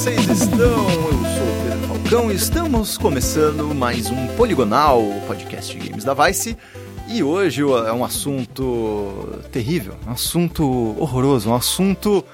vocês estão? Eu sou o Pedro Falcão e estamos começando mais um Poligonal, o podcast de games da Vice. E hoje é um assunto terrível, um assunto horroroso, um assunto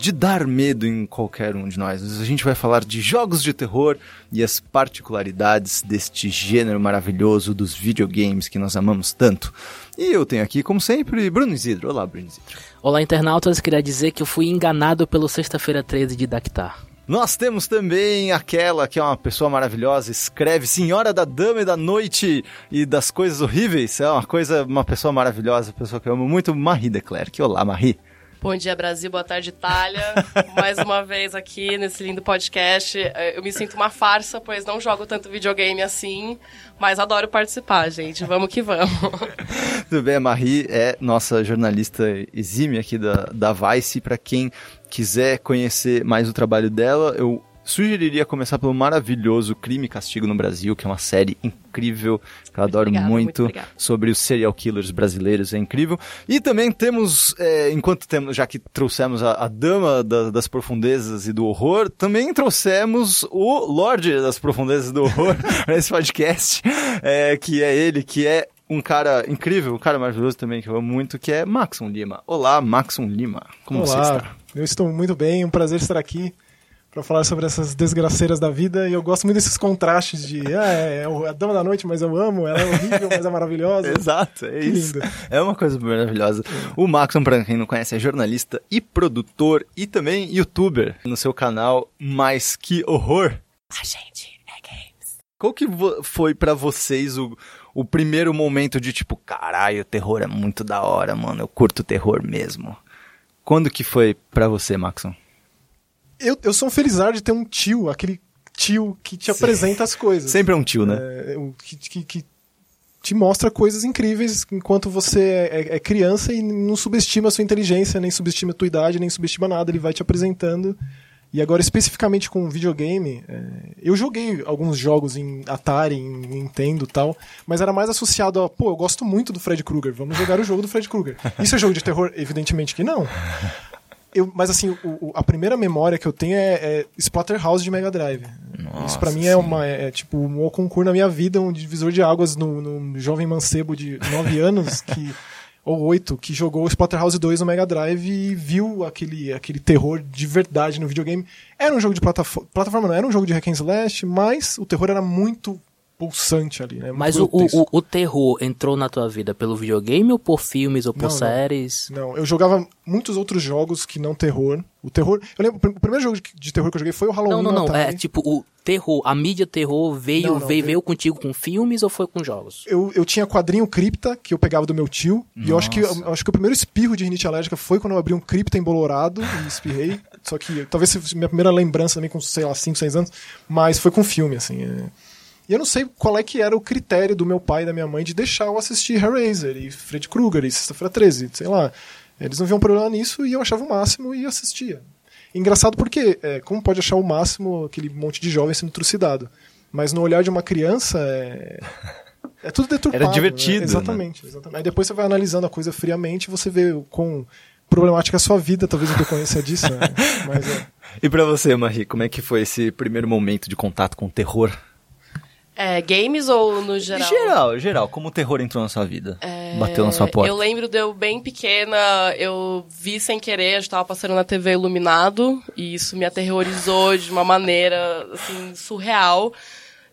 de dar medo em qualquer um de nós. A gente vai falar de jogos de terror e as particularidades deste gênero maravilhoso dos videogames que nós amamos tanto. E eu tenho aqui, como sempre, Bruno Isidro. Olá, Bruno Isidro. Olá, internautas. Queria dizer que eu fui enganado pelo Sexta-feira 13 de Dactar. Nós temos também aquela que é uma pessoa maravilhosa, escreve Senhora da Dama e da Noite e das Coisas Horríveis. É uma coisa, uma pessoa maravilhosa, pessoa que eu amo muito, Marie Declerc. Olá, Marie. Bom dia, Brasil. Boa tarde, Itália. Mais uma vez aqui nesse lindo podcast. Eu me sinto uma farsa, pois não jogo tanto videogame assim, mas adoro participar, gente. Vamos que vamos. Tudo bem, a Marie é nossa jornalista exímia aqui da, da Vice. Para quem quiser conhecer mais o trabalho dela, eu sugeriria começar pelo maravilhoso Crime e Castigo no Brasil, que é uma série incrível, que eu adoro obrigada, muito, muito sobre os serial killers brasileiros, é incrível. E também temos, é, enquanto temos, já que trouxemos a, a Dama da, das Profundezas e do Horror, também trouxemos o Lorde das Profundezas e do Horror nesse podcast, é, que é ele, que é um cara incrível, um cara maravilhoso também que eu amo muito, que é Maxon Lima. Olá, Maxon Lima. Como Olá, você está? Eu estou muito bem, um prazer estar aqui para falar sobre essas desgraceiras da vida e eu gosto muito desses contrastes de ah, é, é a dama da noite, mas eu amo, ela é horrível, mas é maravilhosa. Exato, é que isso. Lindo. É uma coisa maravilhosa. O Maxon, para quem não conhece, é jornalista e produtor e também youtuber no seu canal Mais Que Horror. A gente é games. Qual que foi para vocês o, o primeiro momento de tipo, caralho, o terror é muito da hora, mano, eu curto terror mesmo. Quando que foi para você, Maxon? Eu, eu sou um felizardo de ter um tio, aquele tio que te Sim. apresenta as coisas. Sempre é um tio, né? É, que, que, que, te mostra coisas incríveis enquanto você é, é, criança e não subestima a sua inteligência, nem subestima a tua idade, nem subestima nada. Ele vai te apresentando. E agora, especificamente com videogame, é, eu joguei alguns jogos em Atari, em Nintendo e tal, mas era mais associado a, pô, eu gosto muito do Fred Krueger, vamos jogar o jogo do Fred Krueger. Isso é jogo de terror? Evidentemente que não. Eu, mas assim, o, o, a primeira memória que eu tenho é, é Splatterhouse de Mega Drive. Nossa, Isso para mim é uma é, é, tipo um concurso na minha vida, um divisor de águas no, no jovem mancebo de 9 anos que ou 8 que jogou Splatterhouse 2 no Mega Drive e viu aquele, aquele terror de verdade no videogame. Era um jogo de plataforma, plataforma não, era um jogo de hack and slash, mas o terror era muito pulsante ali, né? Mas o, o, o, terror entrou na tua vida pelo videogame ou por filmes ou por não, séries? Não. não, eu jogava muitos outros jogos que não terror. O terror. Eu lembro, o primeiro jogo de terror que eu joguei foi o Halloween. Não, não, não. É tipo, o terror, a mídia terror veio, não, não, veio, veio contigo com filmes ou foi com jogos? Eu, eu tinha quadrinho cripta que eu pegava do meu tio. Nossa. E eu acho que eu, acho que o primeiro espirro de rinite alérgica foi quando eu abri um cripta embolorado e espirrei. Só que talvez seja minha primeira lembrança também com, sei lá, 5, 6 anos. Mas foi com filme, assim. É... E eu não sei qual é que era o critério do meu pai e da minha mãe de deixar eu assistir Hellraiser e Fred Krueger e Sexta-feira 13, sei lá. Eles não viam problema nisso e eu achava o máximo e assistia. Engraçado porque, é, como pode achar o máximo aquele monte de jovem sendo trucidado? Mas no olhar de uma criança é. É tudo deturpado. Era divertido. Né? Exatamente, exatamente. Aí depois você vai analisando a coisa friamente e você vê com problemática a sua vida, talvez eu conheça disso. Né? Mas, é. E para você, Marie, como é que foi esse primeiro momento de contato com o terror? É, games ou no geral? Geral, geral. Como o terror entrou na sua vida? É... Bateu na sua porta? Eu lembro de eu bem pequena, eu vi sem querer, eu estava passando na TV Iluminado, e isso me aterrorizou de uma maneira, assim, surreal.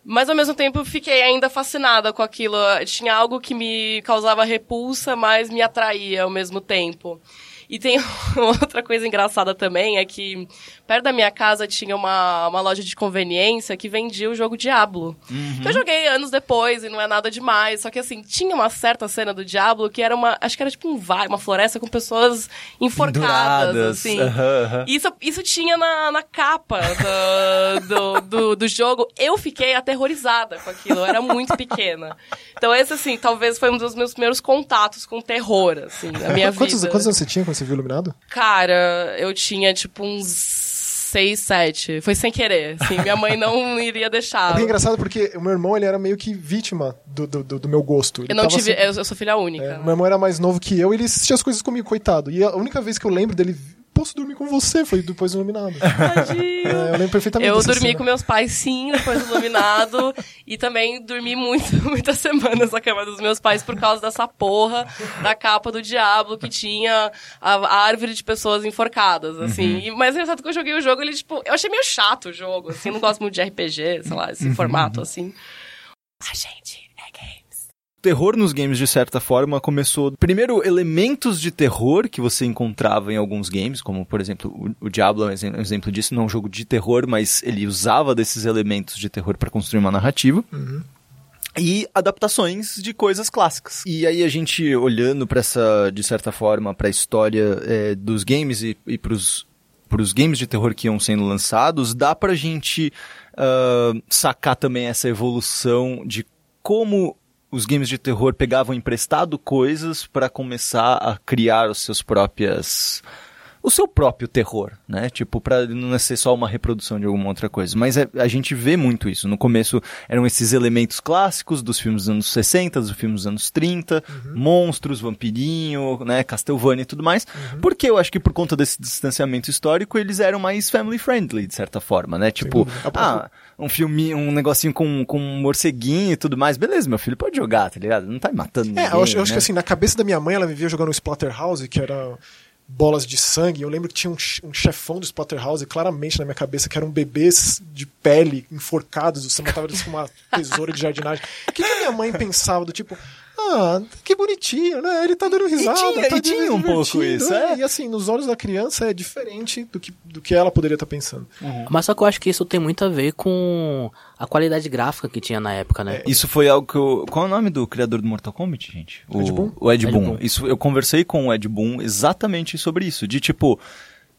Mas ao mesmo tempo fiquei ainda fascinada com aquilo. Tinha algo que me causava repulsa, mas me atraía ao mesmo tempo. E tem outra coisa engraçada também, é que perto da minha casa tinha uma, uma loja de conveniência que vendia o jogo Diablo. Uhum. eu joguei anos depois e não é nada demais. Só que assim, tinha uma certa cena do Diablo que era uma. Acho que era tipo um vale, uma floresta com pessoas enforcadas, assim. Uhum, uhum. Isso, isso tinha na, na capa do, do, do, do, jogo. Eu fiquei aterrorizada com aquilo. Eu era muito pequena. Então, esse, assim, talvez foi um dos meus primeiros contatos com terror, assim, na minha quantos, vida. Quantos anos você tinha quando você viu Iluminado? Cara, eu tinha tipo uns seis, sete. Foi sem querer, assim. Minha mãe não iria deixar. É engraçado porque o meu irmão, ele era meio que vítima do, do, do meu gosto. Ele eu não tive... Assim, eu, sou filha única. É, né? Meu irmão era mais novo que eu e ele assistia as coisas comigo, coitado. E a única vez que eu lembro dele posso dormir com você, foi depois do Iluminado. Tadinho. É, eu lembro perfeitamente Eu dormi cena. com meus pais, sim, depois do Iluminado. e também dormi muito, muitas semanas na cama dos meus pais por causa dessa porra da capa do Diablo que tinha a, a árvore de pessoas enforcadas, assim. E, mas é engraçado que eu joguei o jogo, ele, tipo... Eu achei meio chato o jogo, assim. Não gosto muito de RPG, sei lá, esse formato, assim. A gente games. O terror nos games, de certa forma, começou. Primeiro, elementos de terror que você encontrava em alguns games, como, por exemplo, o, Diablo é um exe- exemplo disso, não é um jogo de terror, mas ele usava desses elementos de terror para construir uma narrativa. E adaptações de coisas clássicas. E aí a gente olhando para essa, de certa forma, para a história eh, dos games e, e para os games de terror que iam sendo lançados, dá pra gente ah, sacar também essa evolução de como os games de terror pegavam emprestado coisas para começar a criar os seus próprias o seu próprio terror, né? Tipo, pra não ser só uma reprodução de alguma outra coisa. Mas é- a gente vê muito isso. No começo eram esses elementos clássicos dos filmes dos anos 60, dos filmes dos anos 30, monstros, vampirinho, né? Castlevania e tudo mais. Porque eu acho que por conta desse distanciamento histórico, eles eram mais family friendly, de certa forma, né? Tipo, dúvida. ah, um filme, um negocinho com, com um morceguinho e tudo mais. Beleza, meu filho pode jogar, tá ligado? Não tá matando ninguém, É, eu acho, eu acho né? que assim, na cabeça da minha mãe, ela me via jogando Splatterhouse, que era bolas de sangue. Eu lembro que tinha um, che- chefão do Splatterhouse, claramente na minha cabeça, que eram bebês de pele enforcados. Você matava eles com uma tesoura de jardinagem. O que, que a minha mãe pensava do tipo. Ah, que bonitinho, né? Ele tá dando risada. tinha- tá e tinha um pouco isso, é. E assim, nos olhos da criança é diferente do que, do que ela poderia estar pensando. Mas só que eu acho que isso tem muito a ver com a qualidade gráfica que tinha na época, né? Isso foi algo que eu. Qual é o nome do criador do Mortal Kombat, gente? O Ed Boon? O Ed, Ed Boon. Boon. Isso, eu conversei com o Ed Boon exatamente sobre isso. De tipo.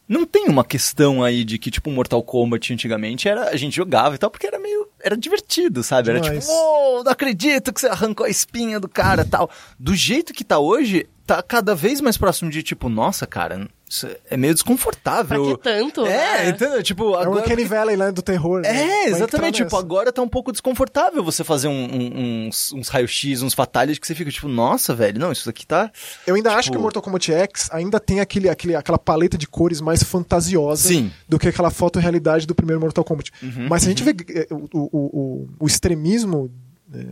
Não tem uma questão aí de que, tipo, Mortal Kombat antigamente era. A gente jogava e tal, porque era meio. Era divertido, sabe? Era Demais. tipo, uou, não acredito que você arrancou a espinha do cara tal. Do jeito que tá hoje, tá cada vez mais próximo de, tipo, nossa, cara, é meio desconfortável. Pra que tanto, É, né? entendeu? Tipo, É o agora. Uncanny Valley lá do terror. né? Vai É, exatamente. Tipo, nessa. agora tá um pouco desconfortável você fazer um- um- uns, uns raio-x, uns fatalities que você fica tipo, nossa, velho, não, isso aqui tá. Eu ainda acho Tipo- que o Mortal Kombat X ainda tem aquele, aquele, aquela paleta de cores mais fantasiosa Sim. Uhum. do que aquela fotorrealidade do primeiro Mortal Kombat. Mas se a gente vê eh, o, o, o, o extremismo, eh,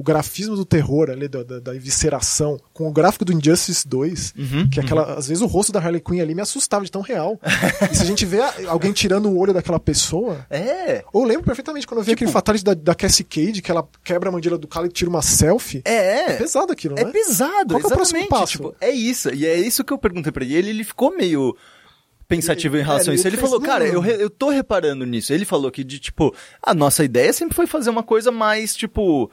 o grafismo do terror ali, da, da, da evisceração, com o gráfico do Injustice 2, Uhum, que é aquela, às vezes o rosto da Harley Quinn ali me assustava de tão real. e se a gente vê alguém tirando o olho daquela pessoa, É. ou eu lembro perfeitamente quando eu vi aquele fatality da, da Cassie Cage, que ela quebra a mandíbula do cara e tira uma selfie. É. É pesado aquilo, É né? pesado, Qual que é o próximo exatamente. passo? Tipo, é isso. E é isso que eu perguntei pra. Ele, ele ficou meio pensativo em relação é, a isso. ele falou, cara, "Hum." eu, re- eu tô reparando nisso. Ele falou que, de tipo, a nossa ideia sempre foi fazer uma coisa mais, tipo,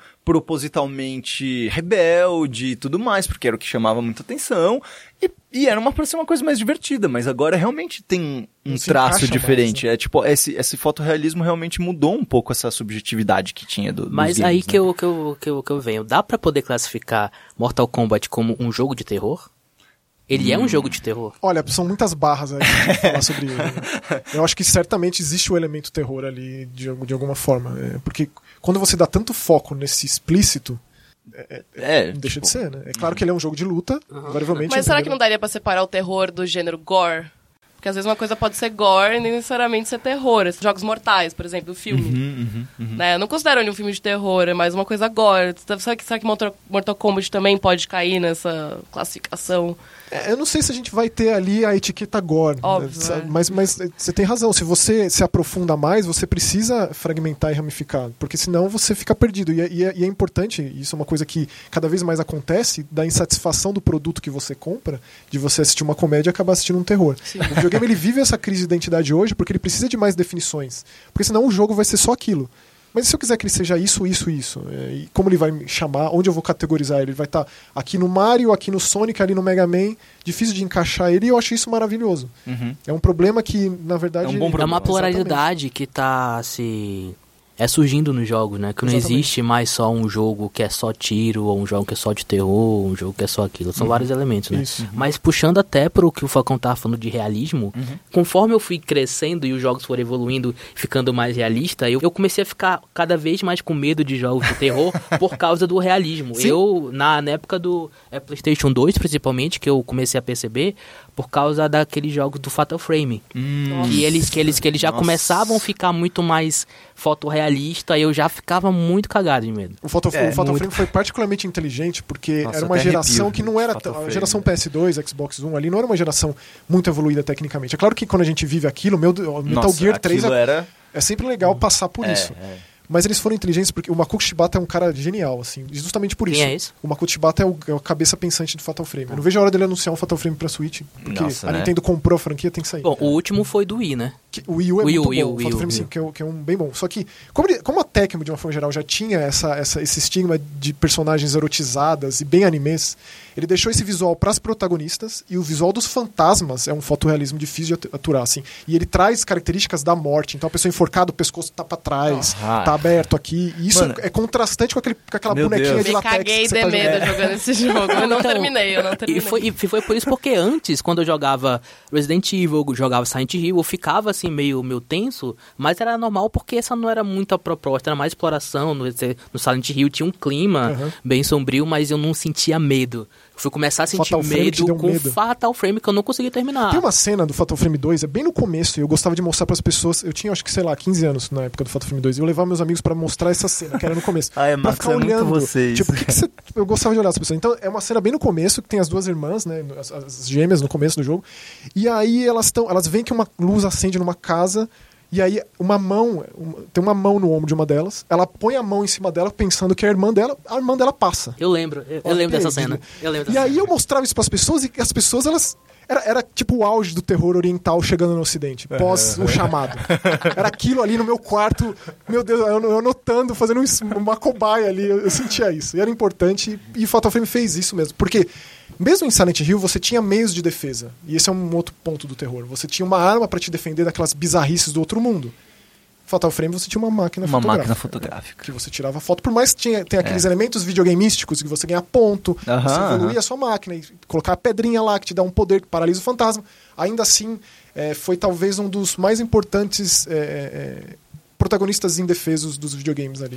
propositalmente rebelde e tudo mais, porque era o que chamava muita atenção. E, e era uma, pra ser uma coisa mais divertida, mas agora realmente tem um Se traço encaixa mais, diferente. né? É tipo, esse, esse fotorrealismo realmente mudou um pouco essa subjetividade que tinha do, dos Mas games, aí né? que, eu, que, eu, que, eu, que eu venho. Dá pra poder classificar Mortal Kombat como um jogo de terror? Ele é um jogo de terror? Olha, são muitas barras aí pra falar sobre ele. né? Eu acho que certamente existe o elemento terror ali de, de alguma forma. é, porque quando você dá tanto foco nesse explícito, É, não deixa tipo, de ser, né? É claro que ele é um jogo de luta, invariavelmente. Mas é um será que não daria pra separar o terror do gênero gore? Porque às vezes uma coisa pode ser gore e nem necessariamente ser terror. Esses Jogos Mortais, por exemplo, o filme. Né? Eu não considero ele um filme de terror, é mais uma coisa gore. Será que, será que Mortal, Mortal Kombat também pode cair nessa classificação? É, Eu não sei se a gente vai ter ali a etiqueta gore. Óbvio, né? é. mas, mas você tem razão. Se você se aprofunda mais, você precisa fragmentar e ramificar. Porque senão você fica perdido. E é, e é- e é importante, isso é uma coisa que cada vez mais acontece, da insatisfação do produto que você compra, de você assistir uma comédia e acabar assistindo um terror. O videogame ele vive essa crise de identidade hoje porque ele precisa de mais definições. Porque senão o jogo vai ser só aquilo. Mas e se eu quiser que ele seja isso, isso, isso? É, e como ele vai me chamar? Onde eu vou categorizar ele? Ele vai estar aqui no Mario, aqui no Sonic, ali no Mega Man. Difícil de encaixar ele e eu acho isso maravilhoso. Uhum. É um problema que, na verdade. É um bom É problema, uma Exatamente. pluralidade que tá se é surgindo nos jogos, né? Que não Exatamente. existe mais só um jogo que é só tiro, ou um jogo que é só de terror, um jogo que é só aquilo. São vários elementos, né? Isso. Mas puxando até pro que o Falcão tava falando de realismo, conforme eu fui crescendo e os jogos foram evoluindo, ficando mais realista, eu, eu comecei a ficar cada vez mais com medo de jogos de terror por causa do realismo. Sim. Eu, na, na época do é, PlayStation 2, principalmente, que eu comecei a perceber, por causa daqueles jogos do Fatal Frame. Que eles, que eles, que eles já Nossa. começavam a ficar muito mais fotorrealista e eu já ficava muito cagado de medo. O Fatal, É, o Fatal muito. Frame foi particularmente inteligente porque Nossa, era uma geração arrepio que não era. A Frame. geração PS2, Xbox One ali não era uma geração muito evoluída tecnicamente. É claro que quando a gente vive aquilo, meu, o Metal Nossa, Gear 3 aquilo é, era... é sempre legal passar por É, isso. é. Mas eles foram inteligentes porque o Makoto Shibata é um cara genial, assim, justamente por Quem isso. é esse? O Makoto Shibata é o, é o cabeça pensante do Fatal Frame. Eu não vejo a hora dele anunciar um Fatal Frame pra Switch, porque Nossa, a né? Nintendo comprou a franquia, tem que sair. Bom, o último foi do Wii, né? Que- o Wii U é Wii U, muito Wii U, bom, Wii Fatal U, Frame Wii 5, U. que é, o- que é um bem bom. Só que, como, ele- como a Tecmo, de uma forma geral, já tinha essa, essa- esse estigma de personagens erotizadas e bem animes, ele deixou esse visual para as protagonistas e o visual dos fantasmas é um fotorrealismo difícil de atu- aturar, assim. E ele traz características da morte. Então a pessoa enforcada, o pescoço tá pra trás, Ah. tá aberto aqui. E isso Mano. é contrastante com, aquele, com aquela bonequinha Deus. de latex. caguei que você de tá medo jogando. esse jogo. Eu não Então, terminei, eu não terminei. E foi, e foi por isso porque antes, quando eu jogava Resident Evil, eu jogava Silent Hill, eu ficava assim meio, meio tenso, mas era normal porque essa não era muito a proposta, era mais exploração. No, no Silent Hill tinha um clima Uhum. bem sombrio, mas eu não sentia medo. Fui começar a sentir Fatal medo deu com medo? Fatal Frame que eu não consegui terminar. Tem uma cena do Fatal Frame 2, é bem no começo, e eu gostava de mostrar pras pessoas. Eu tinha, acho que, sei lá, 15 anos na época do Fatal Frame 2, e eu levava meus amigos pra mostrar essa cena, que era no começo. Ah, é, pra Max, é muito vocês. Tipo, que, que você. Eu gostava de olhar as pessoas. Então, é uma cena bem no começo, que tem as duas irmãs, né? As, as gêmeas no começo do jogo. E aí elas estão. Elas veem que uma luz acende numa casa. E aí, uma mão, uma- tem uma mão no ombro de uma delas, ela põe a mão em cima dela, pensando que é a irmã dela, a irmã dela passa. Eu lembro, eu, eu lembro dessa cena. né? Eu lembro E aí cena. eu mostrava isso pras pessoas e as pessoas, elas. Era, era tipo o auge do terror oriental chegando no ocidente, pós o chamado. Era aquilo ali no meu quarto, meu Deus, eu, eu anotando, fazendo um- uma cobaia ali, eu, eu sentia isso. E era importante, e Fatal Frame fez isso mesmo. Porque, mesmo em Silent Hill, você tinha meios de defesa. E esse é um outro ponto do terror. Você tinha uma arma pra te defender daquelas bizarrices do outro mundo. Fatal Frame você tinha uma máquina Uma fotográfica máquina fotográfica. que você tirava foto, por mais que tinha, tenha aqueles elementos videogameísticos que você ganha ponto, você aham. a sua máquina e colocar a pedrinha lá que te dá um poder que paralisa o fantasma. Ainda assim, é, foi talvez um dos mais importantes é, é, protagonistas indefesos dos videogames ali,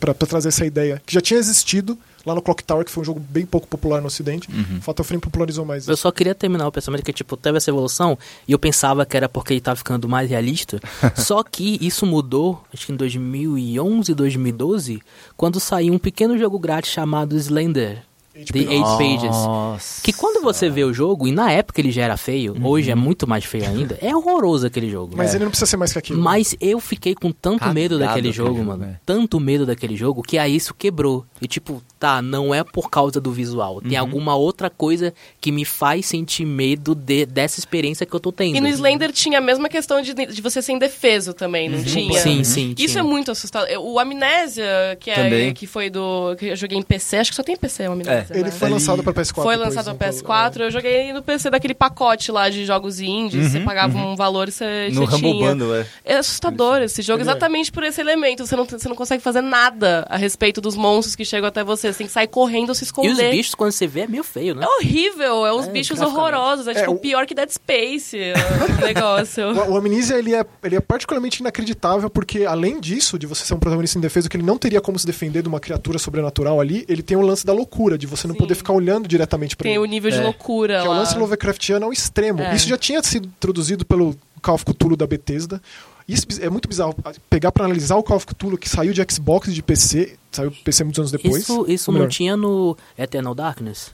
para trazer essa ideia, que já tinha existido lá no Clock Tower, que foi um jogo bem pouco popular no ocidente. Uhum. Fatal Frame popularizou mais Eu isso. só queria terminar o pensamento que, tipo, teve essa evolução e eu pensava que era porque ele tava ficando mais realista. só que isso mudou, acho que em 2011, 2012, quando saiu um pequeno jogo grátis chamado Slender. The. Eight Pages. Nossa. Que quando você vê o jogo, e na época ele já era feio, hoje Uhum. é muito mais feio ainda, é horroroso aquele jogo. Mas É. ele não precisa ser mais que aquilo. Mas eu fiquei com tanto Cagado medo daquele aquele jogo, jogo, mano. é. Tanto medo daquele jogo que aí isso quebrou. E tipo, tá, não é por causa do visual. Uhum. Tem alguma outra coisa que me faz sentir medo de- dessa experiência que eu tô tendo. E no Slender tinha a mesma questão de, de você ser indefeso também, não tinha? Sim, sim. Isso tinha. é muito assustador. O Amnésia, que, é, Também. que foi do. que eu joguei em PC, acho que só tem PC o Amnésia. Ele foi lançado para PS4. Foi depois, lançado no então, PS4, eu joguei no PC daquele pacote lá de jogos indies, você pagava um valor e você, No você tinha. Bundle, é. É assustador esse jogo, Ele é. exatamente por esse elemento. Você não, você não consegue fazer nada a respeito dos monstros que chegam até você. Você tem que sair correndo ou se E esconder. os bichos, quando você vê, é meio feio, né? É horrível, é uns É, bichos horrorosos. É, É, tipo o- pior que Dead Space é, o negócio. O, o Amnesia ele é, ele é particularmente inacreditável porque, além disso, de você ser um protagonista indefeso que ele não teria como se defender de uma criatura sobrenatural ali, ele tem o lance da loucura, de você não Sim. poder ficar olhando diretamente Tem ele. o nível de É. loucura Que é o lá. lance Lovecraftiano ao extremo. É. Isso já tinha sido introduzido pelo Call of Cthulhu da Bethesda. Isso é muito bizarro. Pegar pra analisar o Call of Cthulhu que saiu de Xbox e de PC, saiu de PC muitos anos depois. Isso, isso não tinha no Eternal Darkness?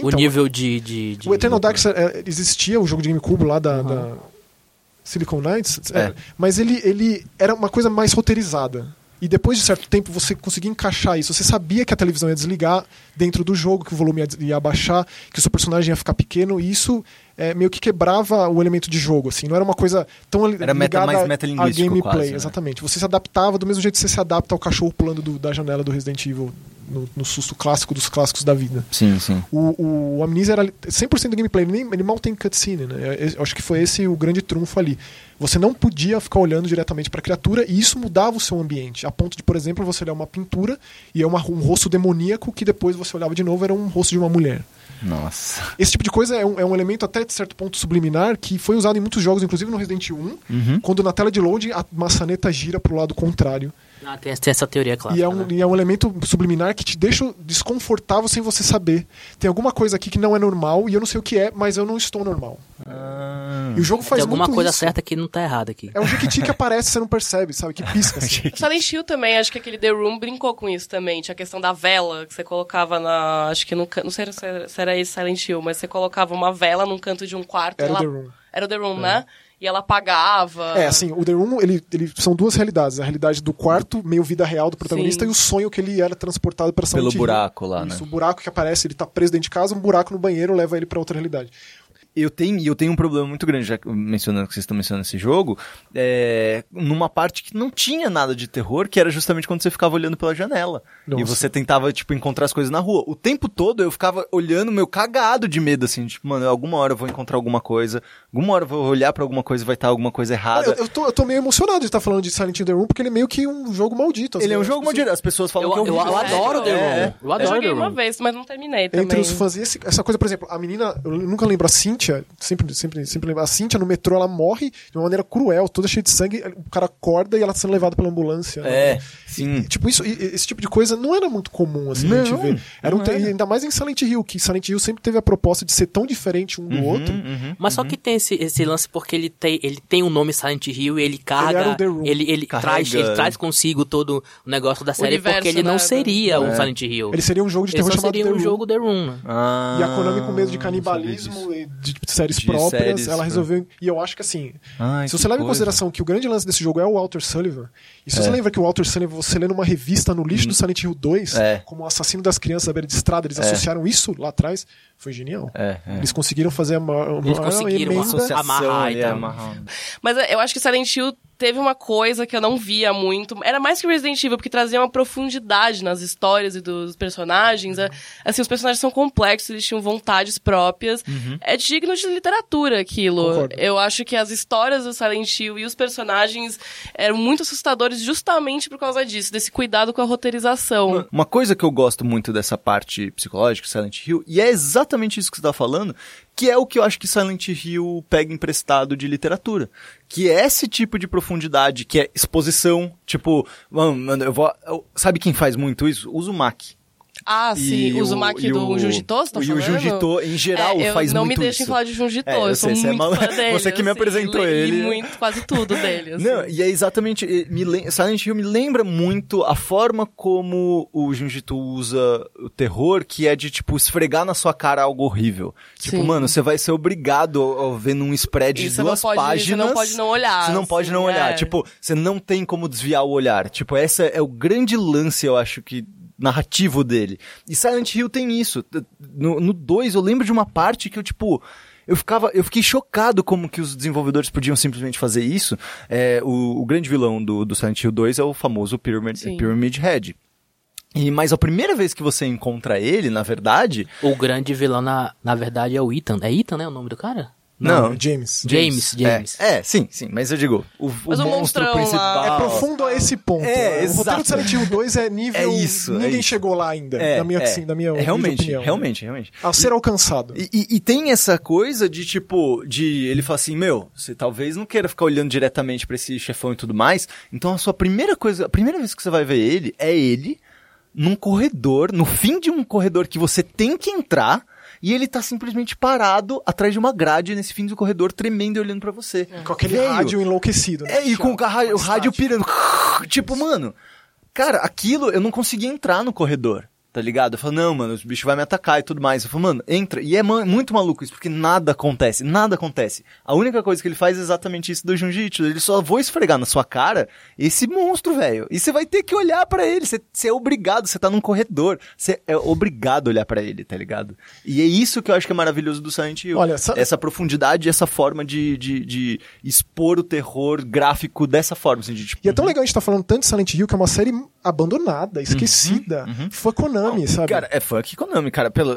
o Então, nível de, de, de O Eternal Darkness é, existia, o jogo de GameCube lá da, da Silicon Knights, é, É. mas ele, ele era uma coisa mais roteirizada. E depois de certo tempo você conseguia encaixar isso. Você sabia que a televisão ia desligar dentro do jogo, que o volume ia, ia abaixar, que o seu personagem ia ficar pequeno, e isso é, meio que quebrava o elemento de jogo, assim. Não era uma coisa tão Era meta- ligada mais a metalinguístico gameplay. quase, né? Exatamente. Você se adaptava do mesmo jeito que você se adapta ao cachorro pulando do- da janela do Resident Evil no, no susto clássico dos clássicos da vida. Sim, sim. O, o Amnesia era 100% do gameplay, ele, nem, ele mal tem cutscene, né? Eu, eu acho que foi esse o grande trunfo ali. Você não podia ficar olhando diretamente para a criatura e isso mudava o seu ambiente. A ponto de, por exemplo, você olhar uma pintura e é uma, um rosto demoníaco que depois você olhava de novo era um rosto de uma mulher. Nossa. Esse tipo de coisa é um, é um elemento até de certo ponto subliminar que foi usado em muitos jogos, inclusive no Resident Evil 1, quando na tela de load a maçaneta gira pro lado contrário. Ah, tem, tem essa teoria clássica. E é, um, né? e é um elemento subliminar que te deixa desconfortável sem você saber. Tem alguma coisa aqui que não é normal e eu não sei o que é, mas eu não estou normal. Ah. E o jogo faz Tem alguma muito coisa isso. certa que não tá errada aqui. É um Jequiti que aparece, você não percebe, sabe? Que pisca. Assim. Silent Hill também, acho que aquele The Room brincou com isso também. Tinha a questão da vela que você colocava na. Acho que no can- Não sei se era- se era esse Silent Hill, mas você colocava uma vela num canto de um quarto. Era e ela... The Room. Era o The Room, né? E ela apagava. É, assim, o The Room, ele, ele são duas realidades. A realidade do quarto, meio vida real do protagonista, Sim. e o sonho que ele era transportado para Pelo buraco lá, né? Isso, o buraco que aparece, ele tá preso dentro de casa, um buraco no banheiro leva ele para outra realidade. Eu tenho, e eu tenho um problema muito grande, já mencionando que vocês estão mencionando esse jogo, é, numa parte que não tinha nada de terror, que era justamente quando você ficava olhando pela janela. E Nossa. você tentava, tipo, encontrar as coisas na rua. O tempo todo eu ficava olhando, meu, cagado de medo, assim, tipo, mano, alguma hora eu vou encontrar alguma coisa, alguma hora eu vou olhar pra alguma coisa e vai estar alguma coisa errada. Eu, eu, tô, eu tô meio emocionado de estar falando de Silent Hill The Room, porque ele é meio que um jogo maldito. Ele é um As jogo pessoas- maldito. As pessoas falam Eu, que é eu, eu horrível. adoro The É. Room. Eu Eu adoro joguei The uma vez, mas não terminei também. Entre os fãs, e esse- essa coisa, por exemplo, a menina, eu nunca lembro, a Cynthia, sempre, sempre, sempre lembro, a Cynthia no metrô, ela morre de uma maneira cruel, toda cheia de sangue, o cara acorda e ela tá sendo levada pela ambulância. né? É, sim. Tipo, isso, e- e- esse tipo de coisa não era muito comum, assim, a gente Não, ver. Era um não era. e ainda mais em Silent Hill, que Silent Hill sempre teve a proposta de ser tão diferente um do outro. Uhum. Mas só que tem esse, esse lance porque ele tem, ele tem o nome Silent Hill e ele Ele era carga. o The Room. Ele, ele, Carrega. traz, ele traz consigo todo o negócio da série universo, porque ele não né, seria do- um É. Silent Hill. Ele seria um jogo de Ele terror só chamado seria The um Room. jogo The Room. né? Ah, E a Konami, com medo de não canibalismo e de séries De próprias, séries, ela né? resolveu. E eu acho que assim, Ai, se você leva em coisa. consideração que o grande lance desse jogo é o Walter Sullivan, e se É. você lembra que o Walter Sullivan, você lê numa revista no lixo do Silent Hill 2, É. como o assassino das crianças à beira de estrada, eles associaram isso lá atrás, foi genial. É, é. Eles conseguiram fazer uma, uma Eles conseguiram uma associação. amarrar e tal. amarrar. Mas eu acho que Silent Hill teve uma coisa que eu não via muito. Era mais que Resident Evil, porque trazia uma profundidade nas histórias e dos personagens. É, Assim, os personagens são complexos, eles tinham vontades próprias. É digno de literatura aquilo. Concordo. Eu acho que as histórias do Silent Hill e os personagens eram muito assustadores justamente por causa disso, desse cuidado com a roteirização. Uma coisa que eu gosto muito dessa parte psicológica, Silent Hill, e é exatamente isso que você tá falando, que é o que eu acho que Silent Hill pega emprestado de literatura. Que é esse tipo de profundidade, que é exposição, tipo, mano, eu vou. eu- sabe quem faz muito isso? Usa o Mac. Ah, sim, E o Uzumaki do Ito, você tá e o falando? Ito, em geral, É, faz não muito me deixem isso. falar de Junji Ito, É, eu eu, sou você é muito malu- fã dele. você que me assim, apresentou li ele. muito, quase tudo dele. assim. Não, e é exatamente. Me, Silent Hill me lembra muito a forma como o Junji Ito usa o terror, que é de, tipo, esfregar na sua cara algo horrível. Tipo, Sim. mano, você vai ser obrigado a ver num spread de você não duas pode- você páginas. não pode não olhar, Você não pode assim, não olhar. é. Tipo, você não tem como desviar o olhar. Tipo, esse é o grande lance, eu acho que narrativo dele. E Silent Hill tem isso. No 2, eu lembro de uma parte que eu, tipo. Eu, ficava, eu fiquei chocado como que os desenvolvedores podiam simplesmente fazer isso. É, o, o grande vilão do, do Silent Hill 2 é o famoso Pyramid, Sim. Pyramid Head. E, mas a primeira vez que você encontra ele, na verdade. O grande vilão, na, na verdade, é o Ethan. É Ethan, né? O nome do cara? Não, James. James, James. É, é, sim, sim, mas eu digo, o, Mas o o monstro principal. É profundo a esse ponto. É, né? o roteiro de Silent Hill 2 é nível. É isso, é Ninguém isso. chegou lá ainda. É, na minha, é. assim, na minha É, realmente, opinião. realmente, realmente. A ser alcançado. E, e- e tem essa coisa de, tipo, de ele falar assim, meu, você talvez não queira ficar olhando diretamente pra esse chefão e tudo mais, então a sua primeira coisa, a primeira vez que você vai ver ele, é ele num corredor, no fim de um corredor que você tem que entrar, e ele tá simplesmente parado atrás de uma grade nesse fim do corredor, tremendo e olhando pra você. Com aquele Velho, rádio enlouquecido. né? É, e com o, rádio, o rádio pirando. Tipo, mano, cara, aquilo eu não conseguia entrar no corredor. Tá ligado? Eu falo, não, mano, os bichos vão me atacar e tudo mais. Eu falo, mano, entra. E é muito maluco isso, porque nada acontece, nada acontece. A única coisa que ele faz é exatamente isso do Jiu-Jitsu. Ele só vou esfregar na sua cara esse monstro, velho. E você vai ter que olhar pra ele. Você, é obrigado, você tá num corredor. Você é obrigado a olhar pra ele, tá ligado? E é isso que eu acho que é maravilhoso do Silent Hill. Olha, sa- essa profundidade, essa forma de, de, de expor o terror gráfico dessa forma. Assim, de, tipo, E é tão legal a gente estar falando tanto de Silent Hill, que é uma série abandonada, esquecida. Foi Konami, sabe? Cara, é funk Konami, cara. Pelo,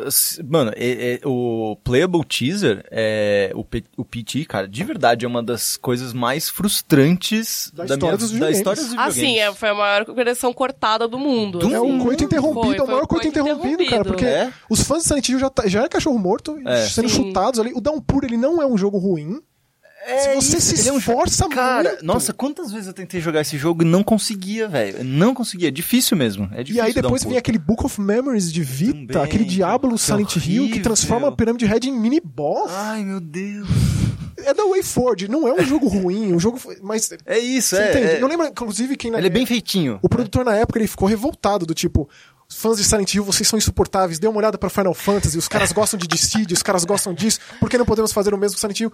mano, é- é- o Playable Teaser, é, o, P- o PT, cara, de verdade é uma das coisas mais frustrantes Da da, história minha, dos da videogames. história dos Ah, videogames. sim, é, foi a maior coleção cortada do mundo. Do É o assim. coito interrompido, Foi, é o foi maior coito interrompido, cara, porque É? os fãs de Silent Hill já, tá- já é cachorro morto, É. sendo Sim. chutados ali. O Downpour, ele não é um jogo ruim. Se você isso, se ele é um esforça Cara, muito. nossa, quantas vezes eu tentei jogar esse jogo e não conseguia, velho. Não conseguia. É difícil mesmo. É difícil E aí um depois pulo. vem aquele Book of Memories de Vita, Também, aquele Diablo Silent Hill, que horrível. transforma a Pyramid Head em mini boss. Ai, meu Deus. É da WayForward, não é um jogo ruim, um jogo... Mas, É isso, é. é. Eu lembro, inclusive, quem... Ele é bem feitinho. O produtor na época ele ficou revoltado do tipo, fãs de Silent Hill, vocês são insuportáveis. Dê uma olhada pra Final Fantasy, os caras gostam de Dissidia, os caras gostam disso. Por que não podemos fazer o mesmo com Silent Hill?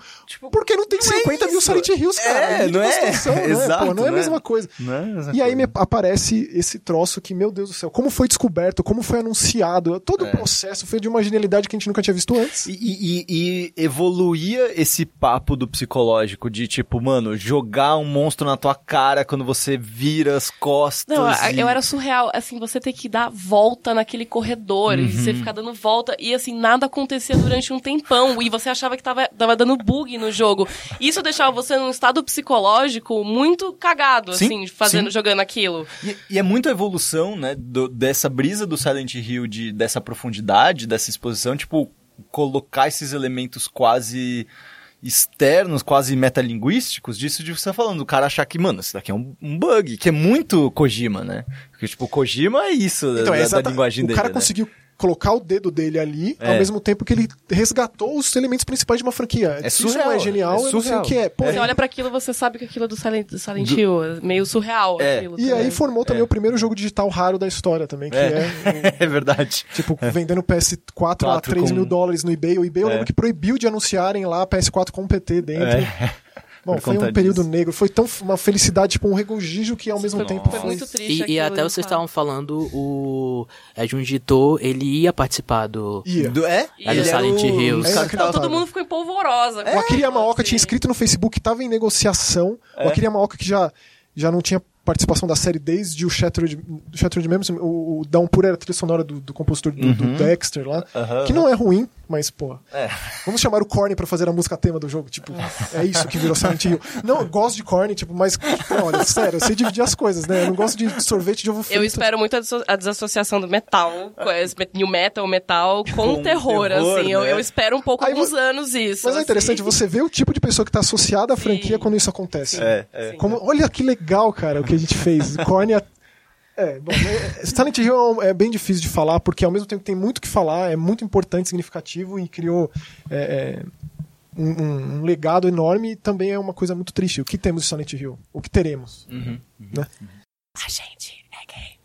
Porque não tem Tipo, não é 50 mil isso. Silent Hills, cara. É, não é? construção, não é, Exato, pô, não é a não é? mesma coisa. É E aí me aparece esse troço que, meu Deus do céu, como foi descoberto, como foi anunciado, todo É. o processo foi de uma genialidade que a gente nunca tinha visto antes. E, e- e evoluía esse papo do psicológico de tipo, mano, jogar um monstro na tua cara quando você vira as costas. Não, e- eu era surreal, assim, você ter que dar volta naquele corredor e você ficar dando volta e assim, nada acontecia durante um tempão e você achava que tava, tava dando bug no jogo. Isso deixava você num estado psicológico muito cagado, Sim, assim, fazendo, sim. jogando aquilo. E, e é muito a evolução, né, do- dessa brisa do Silent Hill, de, dessa profundidade, dessa exposição, tipo, colocar esses elementos quase externos, quase metalinguísticos, disso de você falando, o cara achar que, mano, isso daqui é um, um bug, que é muito Kojima, né? Porque, tipo, Kojima é isso da, Então, é da- da exata- linguagem o dele, cara né? conseguiu colocar o dedo dele ali, É. ao mesmo tempo que ele resgatou os elementos principais de uma franquia. É isso surreal, não é genial, é eu não sei o surreal. que é. Pô, Você olha pra aquilo, você sabe que aquilo é do Silent, do Silent Hill, é meio surreal É. aquilo. E também. aí formou também o primeiro jogo digital raro da história também, que é, É verdade. tipo, vendendo PS4 a Quatro 3 com- mil dólares no eBay. O eBay eu É. lembro que proibiu de anunciarem lá PS4 com PT dentro. É. Bom, foi um conta período disso. negro. Foi tão uma felicidade, tipo, um regozijo que ao mesmo Foi- tempo foi foi... muito triste. E, e até vocês estavam falando, o é, Junji Ito, ele ia participar do... Ia. Do, é? É Ele do Silent o- Hills. É Então tava- todo mundo ficou em polvorosa. O Akira Yamaoka assim. tinha escrito no Facebook que estava em negociação. É. O Akira Yamaoka que já, já não tinha participação da série desde o Shattered, Shattered Memories. O, o Downpour era a trilha sonora do, do compositor do, do Dexter lá. Uhum. Que não é ruim, mas, pô... É. Vamos chamar o Korn pra fazer a música tema do jogo. Tipo, é isso que virou Silent Hill. Não, eu gosto de Korn, tipo, mas... Olha, sério, eu sei dividir as coisas, né? Eu não gosto de sorvete de ovo frito. Eu espero muito a, desso- a desassociação do metal, new metal, metal, com, Com terror, terror, assim. Eu, né? eu espero um pouco, Aí alguns vo- anos isso. Mas é assim. interessante você ver o tipo de pessoa que tá associada à franquia Sim. quando isso acontece. É, é. Como, olha que legal, cara, o que a gente fez. Korn é. É, bom, Silent Hill é é bem difícil de falar, porque ao mesmo tempo tem muito o que falar, é muito importante, significativo e criou é, é, um, um- um legado enorme e também é uma coisa muito triste. O que temos de Silent Hill? O que teremos? Uhum. Né? A gente é games.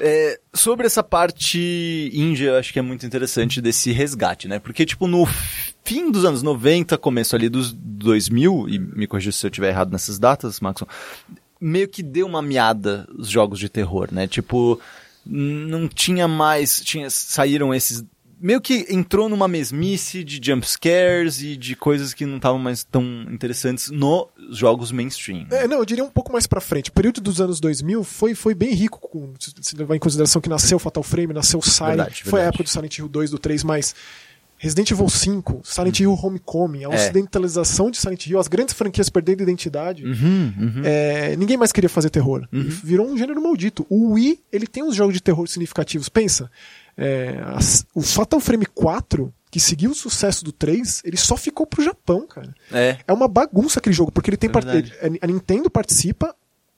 É, sobre essa parte índia, eu acho que é muito interessante desse resgate, né? Porque, tipo, no fim dos anos 90, começo ali dos 2000, e me corrija se eu estiver errado nessas datas, Maxon, meio que deu uma miada os jogos de terror, né? Tipo, não tinha mais, tinha, saíram esses... Meio que entrou numa mesmice de jump scares e de coisas que não estavam mais tão interessantes nos jogos mainstream. É, não, eu diria um pouco mais pra frente. O período dos anos 2000 foi, foi bem rico, com, se levar em consideração que nasceu Fatal Frame, nasceu Silent, Verdade, foi a época do Silent Hill 2, do 3, mas Resident Evil 5, Silent Hill Homecoming, a É. ocidentalização de Silent Hill, as grandes franquias perdendo identidade. Uhum, uhum. É, ninguém mais queria fazer terror. E virou um gênero maldito. O Wii, ele tem uns jogos de terror significativos. Pensa, é, as- o Fatal Frame 4, que seguiu o sucesso do 3, ele só ficou pro Japão, cara. É. É uma bagunça aquele jogo, porque ele tem É part- verdade. ele- a Nintendo participa,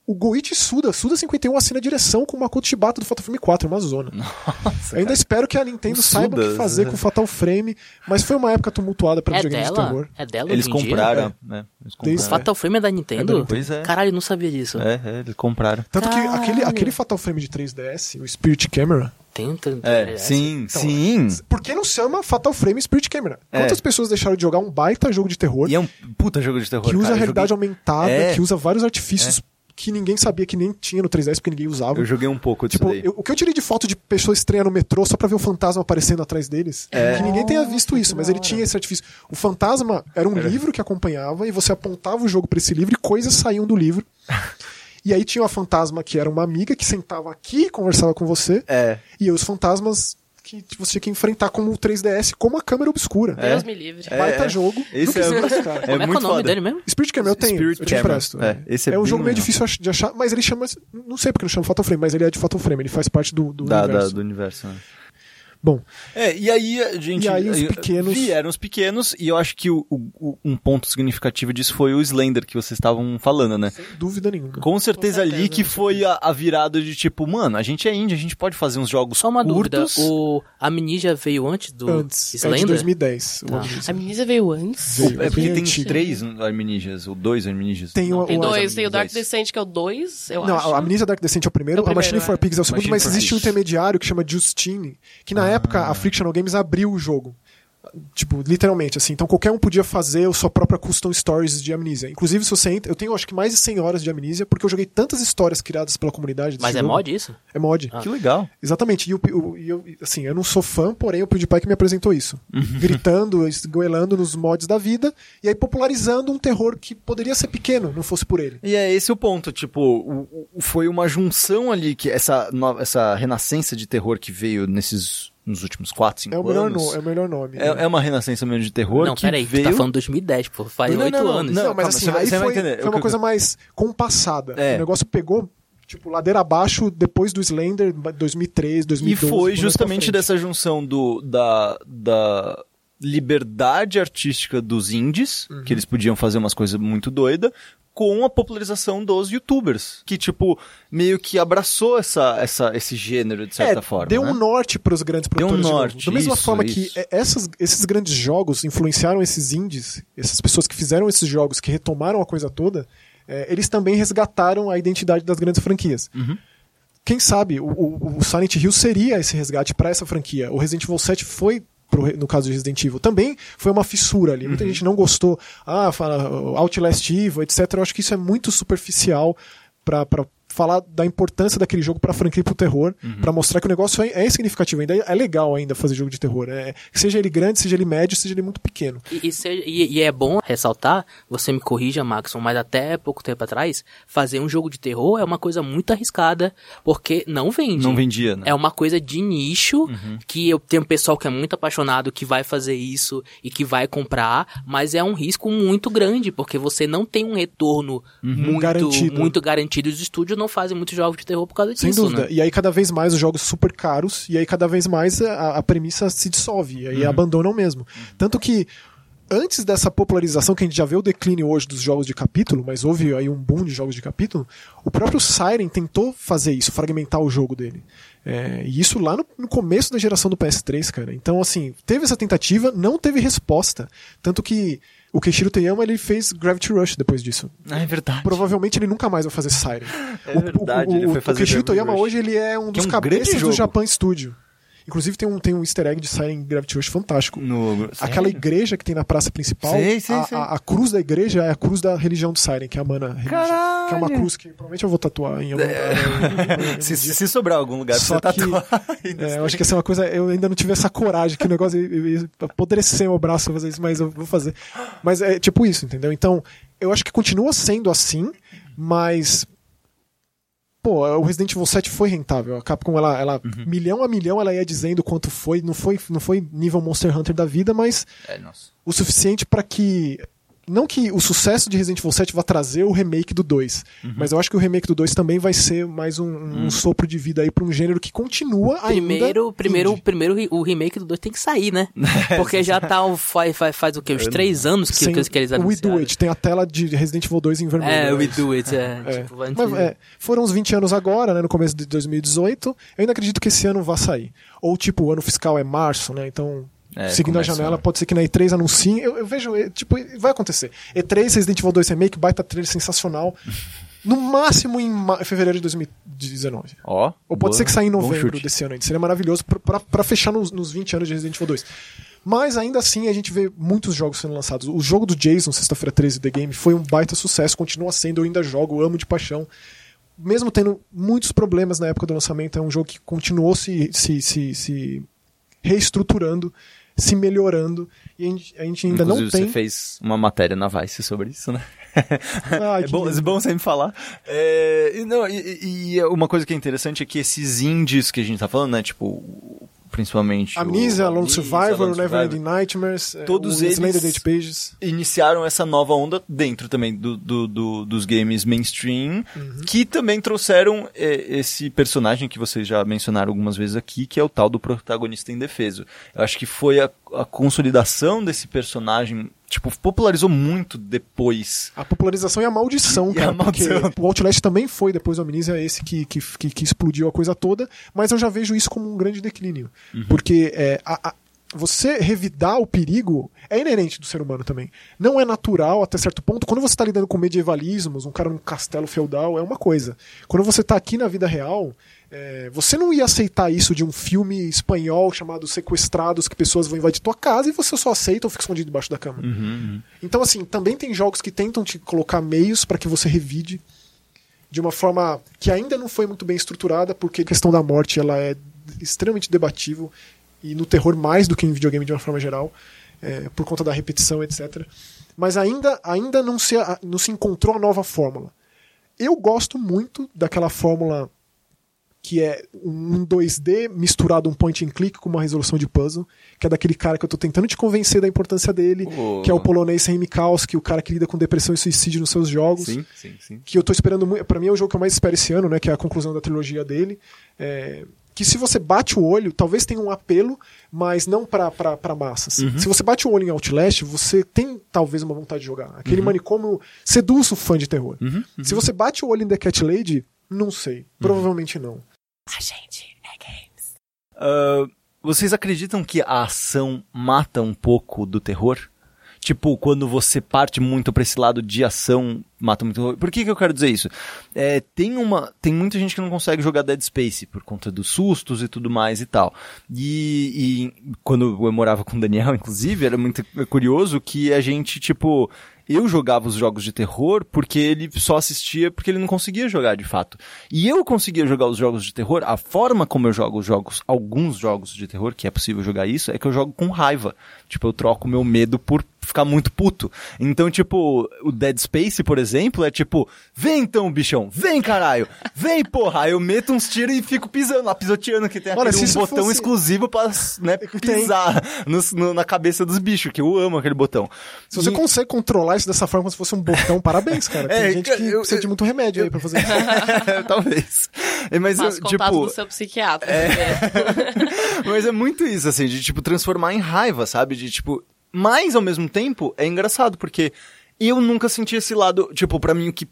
o Goichi Suda, Suda 51 assina a direção com o Makoto Shibata do Fatal Frame 4, é uma zona. Nossa, ainda espero que a Nintendo O saiba o Suda, que fazer né? com o Fatal Frame, mas foi uma época tumultuada para É videogames de terror. dela? É dela Eles em dia? compraram, né? Eles compraram. Fatal Frame é da Nintendo? Pois é. Caralho, não sabia disso. É, é, eles compraram. Tanto que Caralho. aquele, aquele Fatal Frame de 3DS, o Spirit Camera, Tem, tem, É, sim, Então, sim. por que não chama Fatal Frame Spirit Camera? É. Quantas pessoas deixaram de jogar um baita jogo de terror E é um puta jogo de terror. que usa cara. Realidade joguei- aumentada, É. que usa vários artifícios que ninguém sabia que nem tinha no 3DS porque ninguém usava? Eu joguei um pouco disso Tipo, daí. eu- o que eu tirei de foto de pessoa estranha no metrô só pra ver o fantasma aparecendo atrás deles, É. que ninguém tenha visto isso, mas ele tinha esse artifício. O fantasma era um livro que acompanhava e você apontava o jogo pra esse livro e coisas saíam do livro. E aí tinha uma fantasma que era uma amiga que sentava aqui e conversava com você. É. E os fantasmas que você tinha que enfrentar como o 3DS, como a câmera obscura. Deus me livre. É. Baita jogo. Esse é- isso, cara. Como é, que é muito o nome foda. dele mesmo? Spirit Camera eu tenho, Spirit eu te Camera. empresto. É, esse é um bem jogo meio difícil de achar, mas ele chama, não sei porque ele chama Fatal Frame, mas ele é de Fatal Frame, ele faz parte do, do Da, da- universo. do universo. né? Bom, É, e aí a gente. E aí os eh, pequenos- Vieram os pequenos, e eu acho que o- o- um ponto significativo disso foi o Slender que vocês estavam falando, né? sem dúvida nenhuma. Com certeza, certeza, ali que com foi a, a virada de tipo, mano, a gente é indie, a gente pode fazer uns jogos Só uma curtos. dúvida. O Amnesia veio antes do Antes, é de Slender? 2010. o Tá. Amnesia. A Amnesia veio antes. Veio. É porque tem antigo. três Arminias, ou dois Arminias. Tem o- Tem o- dois, tem o Dark Dois. Descent, que é o 2, eu Não, acho. a Amnesia Dark Descent é o primeiro, É o a Machine primeiro, for é. Pigs é o segundo, Machine mas existe um intermediário que chama Justine, que na época a Frictional Games abriu o jogo. Tipo, literalmente, assim. Então qualquer um podia fazer a sua própria custom stories de Amnesia. Inclusive, se você entra. Eu tenho acho que mais de 100 horas de Amnesia, porque eu joguei tantas histórias criadas pela comunidade. Mas é jogo. mod isso? É mod. Que legal. Exatamente. E, o, o- e eu, assim, eu não sou fã, porém o PewDiePie que me apresentou isso. Gritando, esgoelando nos mods da vida, e aí popularizando um terror que poderia ser pequeno, não fosse por ele. E é esse o ponto, tipo, o- o- foi uma junção ali, que essa, no- essa renascença de terror que veio nesses nos últimos 4, 5 É anos. no, é o melhor nome. É, é uma renascença mesmo de terror não, que peraí, veio... tu tá falando 2010, pô. Faz Não, não, oito não, anos. não. Não, mas calma, assim, você aí você vai foi, entender. foi uma coisa mais compassada. É. O negócio pegou, tipo, ladeira abaixo depois do Slender, 2003, E 2012. foi por mais pra justamente dessa junção do, da, da liberdade artística dos indies, Uhum. que eles podiam fazer umas coisas muito doidas, com a popularização dos youtubers, que, tipo, meio que abraçou essa, essa, esse gênero, de certa é, forma. deu né? um norte para os grandes Deu um produtores. de novo. norte, Da mesma isso, forma isso. que é, essas- esses grandes jogos influenciaram esses indies, essas pessoas que fizeram esses jogos, que retomaram a coisa toda, é, eles também resgataram a identidade das grandes franquias. Uhum. Quem sabe o, o- o Silent Hill seria esse resgate para essa franquia. O Resident Evil 7 foi pro no caso de Resident Evil, também foi uma fissura ali. Uhum. Muita gente não gostou. Ah, fala Outlast Evil, etc. Eu acho que isso é muito superficial pra falar da importância daquele jogo pra franquia e pro terror, Uhum. pra mostrar que o negócio é, é significativo ainda, é legal ainda fazer jogo de terror. É, seja ele grande, seja ele médio, seja ele muito pequeno. E, e se- e- e é bom ressaltar, você me corrija, Maxon, mas até pouco tempo atrás, fazer um jogo de terror é uma coisa muito arriscada, porque não vende. Não vendia, né? É uma coisa de nicho, que eu tenho um pessoal que é muito apaixonado que vai fazer isso e que vai comprar, mas é um risco muito grande, porque você não tem um retorno muito Garantido. muito garantido. Os estúdios não fazem muitos jogos de terror por causa Sem disso, dúvida. né? E aí cada vez mais os jogos super caros, e aí cada vez mais a, a premissa se dissolve, e aí Uhum. abandonam mesmo. Tanto que antes dessa popularização que a gente já vê o declínio hoje dos jogos de capítulo, mas houve aí um boom de jogos de capítulo, o próprio Siren tentou fazer isso, fragmentar o jogo dele. É, e isso lá no, no começo da geração do PS3, cara. Então, assim, teve essa tentativa, não teve resposta. Tanto que o Keishiro Toyama ele fez Gravity Rush depois disso. Ah, é verdade. Provavelmente ele nunca mais vai fazer Siren. É verdade, ele foi fazer O Keishiro hoje ele é um é dos um grande cabeças do. Japan Studio. Inclusive tem um, tem um easter egg de Siren Gravity Rush fantástico. No... Aquela igreja que tem na praça principal, Sei, sei, a, sei. a- a cruz da igreja é a cruz da religião do Siren, que é a Mana religião. Caralho! Que é uma cruz que provavelmente eu vou tatuar em algum lugar. um Se, dia. se sobrar algum lugar Só pra você que- tatuar. É, eu acho que essa é uma coisa. Eu ainda não tive essa coragem, que o negócio ia- apodrecer meu braço fazer isso, mas eu vou fazer. Mas é tipo isso, entendeu? Então, eu acho que continua sendo assim, mas. Pô, o Resident Evil 7 foi rentável. A Capcom, ela, ela milhão a milhão, ela ia dizendo quanto foi. Não foi, não foi nível Monster Hunter da vida, mas É, nossa. o suficiente pra que. Não que o sucesso de Resident Evil 7 vá trazer o remake do 2, Uhum. mas eu acho que o remake do 2 também vai ser mais um, um sopro de vida aí pra um gênero que continua ainda. Primeiro, primeiro, indie. primeiro ri- o remake do 2 tem que sair, né? Porque já tá o- faz, faz, faz o quê? Uns três anos que, Sem- que, que eles o We anunciaram. Do It, tem a tela de Resident Evil 2 em vermelho. É, né? We Do It, é. É. Tipo, antes- Mas, é, foram uns 20 anos agora, né, no começo de 2018. Eu ainda acredito que esse ano vai sair. Ou tipo, o ano fiscal é março, né? Então, É, seguindo a janela, né? pode ser que na E3 anunciem. Eu, eu vejo, é, tipo, vai acontecer. E3, Resident Evil 2 Remake, baita trailer sensacional. No máximo em ma- fevereiro de 2019. Ó. Ou pode boa- ser que saia em novembro desse ano ainda. Seria maravilhoso pra fechar nos, nos 20 anos de Resident Evil 2. Mas ainda assim a gente vê muitos jogos sendo lançados. O jogo do Jason, sexta-feira 13 The Game, foi um baita sucesso, continua sendo, eu ainda jogo, amo de paixão. Mesmo tendo muitos problemas na época do lançamento, é um jogo que continuou se, se, se, se reestruturando, se melhorando. E a gente, a gente ainda Inclusive, não tem. você fez uma matéria na Vice sobre isso, né? Ai, é, bom, é bom sempre falar. É, e, não, e, e uma coisa que é interessante é que esses indies que a gente tá falando, né? Tipo, principalmente. Amnesia, Lone Survivor, Lone Never Survivor, Ending Nightmares, é, Todos eles- Date Pages. iniciaram essa nova onda dentro também do, do- do- dos games mainstream, Uhum. que também trouxeram é, esse personagem que vocês já mencionaram algumas vezes aqui, que é o tal do protagonista indefeso. Eu acho que foi a, a consolidação desse personagem, tipo, popularizou muito depois. A popularização e a maldição, E cara. a maldição. Porque o Outlast também foi, depois do Amnesia, esse que, que, que, explodiu a coisa toda, mas eu já vejo isso como um grande declínio. Porque é, a- a- você revidar o perigo é inerente do ser humano também. Não é natural até certo ponto. Quando você está lidando com medievalismos, um cara num castelo feudal, é uma coisa. Quando você está aqui na vida real, é, você não ia aceitar isso de um filme espanhol chamado Sequestrados, que pessoas vão invadir tua casa e você só aceita ou fica escondido debaixo da cama. Então, assim, também tem jogos que tentam te colocar meios para que você revide de uma forma que ainda não foi muito bem estruturada, porque a questão da morte ela é extremamente debatível e no terror mais do que em videogame de uma forma geral, é, por conta da repetição, etc. Mas ainda, ainda não, se, não se encontrou a nova fórmula. Eu gosto muito daquela fórmula que é um 2D misturado um point and click com uma resolução de puzzle, que é daquele cara que eu tô tentando te convencer da importância dele, Oh. que é o polonês Remy Mikalski, o cara que lida com depressão e suicídio nos seus jogos sim, sim. que eu tô esperando muito. Pra mim é o jogo que eu mais espero esse ano, né? Que é a conclusão da trilogia dele. É, que se você bate o olho, talvez tenha um apelo, mas não pra massas. Se você bate o olho em Outlast, você tem talvez uma vontade de jogar. Aquele manicômio seduz o fã de terror. Se você bate o olho em The Cat Lady, não sei. Provavelmente não. Ah, vocês acreditam que a ação mata um pouco do terror? Tipo, quando você parte muito pra esse lado de ação, mata muito. Por que, que eu quero dizer isso? É, tem uma. Tem muita gente que não consegue jogar Dead Space por conta dos sustos e tudo mais e tal. E, e quando eu morava com o Daniel, inclusive, era muito curioso que a gente, tipo. Eu jogava os jogos de terror porque ele só assistia porque ele não conseguia jogar de fato. E eu conseguia jogar os jogos de terror, a forma como eu jogo os jogos, alguns jogos de terror, que é possível jogar isso, é que eu jogo com raiva. Tipo, eu troco meu medo por ficar muito puto. Então, tipo, o Dead Space, por exemplo, é tipo, vem então, bichão, vem caralho, vem porra. Aí eu meto uns tiros e fico pisando lá, pisoteando, que tem Olha, aquele um botão fosse- exclusivo pra né, pisar nos- no- na cabeça dos bichos, que eu amo aquele botão. Se você E- consegue controlar isso dessa forma como se fosse um botão, parabéns, cara. Tem É, gente que eu- precisa de muito remédio aí pra fazer isso. Talvez. É, Mas, Faço eu, tipo, do seu psiquiatra. né? mas é muito isso, assim, de, tipo, transformar em raiva, sabe? De, tipo, mas, ao mesmo tempo, é engraçado, porque eu nunca senti esse lado, tipo, pra mim, o que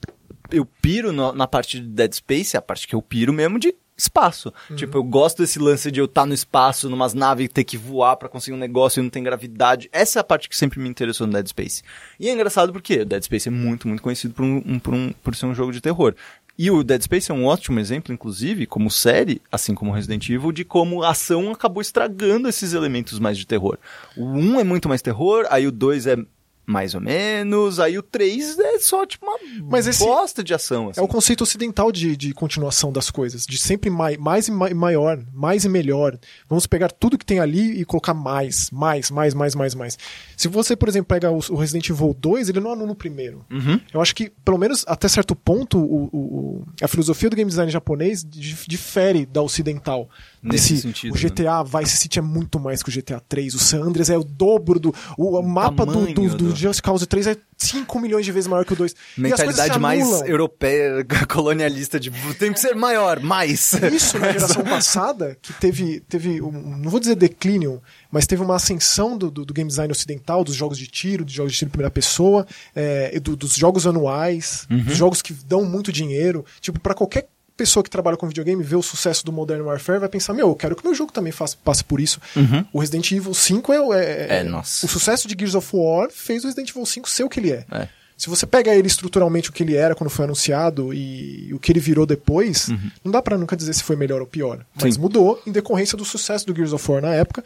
eu piro no- na parte de Dead Space, é a parte que eu piro mesmo de espaço. Tipo, eu gosto desse lance de eu estar no espaço, numas naves, ter que voar pra conseguir um negócio e não tem gravidade. Essa é a parte que sempre me interessou no Dead Space. E é engraçado porque Dead Space é muito, muito conhecido por, um, um- por, um, por ser um jogo de terror. E o Dead Space é um ótimo exemplo, inclusive, como série, assim como Resident Evil, de como a ação acabou estragando esses elementos mais de terror. O 1 é muito mais terror, aí o 2 é mais ou menos, aí o 3 é só tipo uma Mas esse bosta de ação. Assim. É o conceito ocidental de, de continuação das coisas, de sempre mai, mais e mai- maior, mais e melhor. Vamos pegar tudo que tem ali e colocar mais, mais, mais, mais, mais, mais. Se você, por exemplo, pega o, o Resident Evil 2, ele não anula o primeiro. Uhum. Eu acho que, pelo menos até certo ponto, o, o- a filosofia do game design japonês dif- difere da ocidental. Nesse sentido, o GTA Vice City é muito mais que o GTA 3. O San Andreas é o dobro do. O, o mapa do, do, do Just Cause 3 é 5 milhões de vezes maior que o 2. E as coisas se Mentalidade mais europeia, colonialista, de tem que ser maior, mais. Isso na geração passada, que teve, teve um, não vou dizer declínio, mas teve uma ascensão do, do, do game design ocidental, dos jogos de tiro, dos jogos de tiro em primeira pessoa, é, do- dos jogos anuais, dos jogos que dão muito dinheiro. Tipo, pra qualquer pessoa que trabalha com videogame ver o sucesso do Modern Warfare vai pensar, meu, eu quero que meu jogo também faça, passe por isso. Uhum. O Resident Evil 5 é, o- é, É, nossa. O sucesso de Gears of War fez o Resident Evil 5 ser o que ele é. É. Se você pega ele estruturalmente o que ele era quando foi anunciado e o que ele virou depois, não dá pra nunca dizer se foi melhor ou pior. Mas Uhum. Sim. mudou em decorrência do sucesso do Gears of War na época.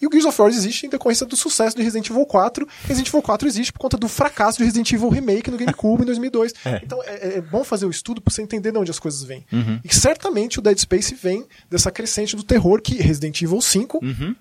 E o Gears of War existe em decorrência do sucesso do Resident Evil 4. Resident Evil 4 existe por conta do fracasso do Resident Evil Remake no GameCube em 2002. Então é, é bom fazer o estudo pra você entender de onde as coisas vêm. Uhum. E certamente o Dead Space vem dessa crescente do terror que Resident Evil 5 Uhum.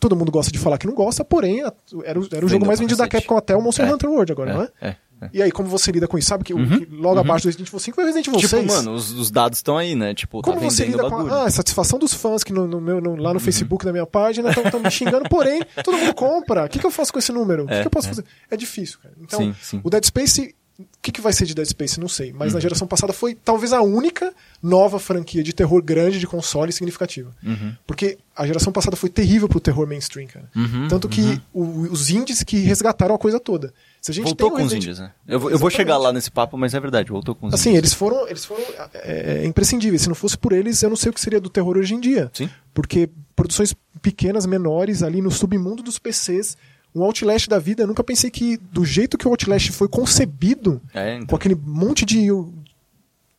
Todo mundo gosta de falar que não gosta, porém, era, o- era o jogo mais vendido da. Capcom até o Monster É. Hunter World agora, não é? É, é. E aí, como você lida com isso? Sabe que, o- que logo abaixo do Resident Evil 5 foi o Resident Evil Tipo, 6. mano, os, os dados estão aí, né? Tipo, Como tá você lida o com bagulho. a, ah, a satisfação dos fãs que no, no meu, no- lá no Facebook da minha página estão me xingando, porém, todo mundo compra. O que, que eu faço com esse número? O que, É, que eu posso é. fazer? É difícil, cara. Então, Sim, sim. o Dead Space. O que, que vai ser de Dead Space? Não sei. Mas Uhum. na geração passada foi talvez a única nova franquia de terror grande de console significativa. Uhum. Porque a geração passada foi terrível pro terror mainstream, cara. Uhum, Tanto que o- os indies que resgataram a coisa toda. Se a gente Voltou com os índios, né? Eu, vou- eu vou chegar lá nesse papo, mas é verdade, voltou com os Assim, índios. eles foram, eles foram é, é, imprescindíveis. Se não fosse por eles, eu não sei o que seria do terror hoje em dia. Sim. Porque produções pequenas, menores, ali no submundo dos PCs, um Outlast da vida, eu nunca pensei que, do jeito que o Outlast foi concebido, É, então. com aquele monte de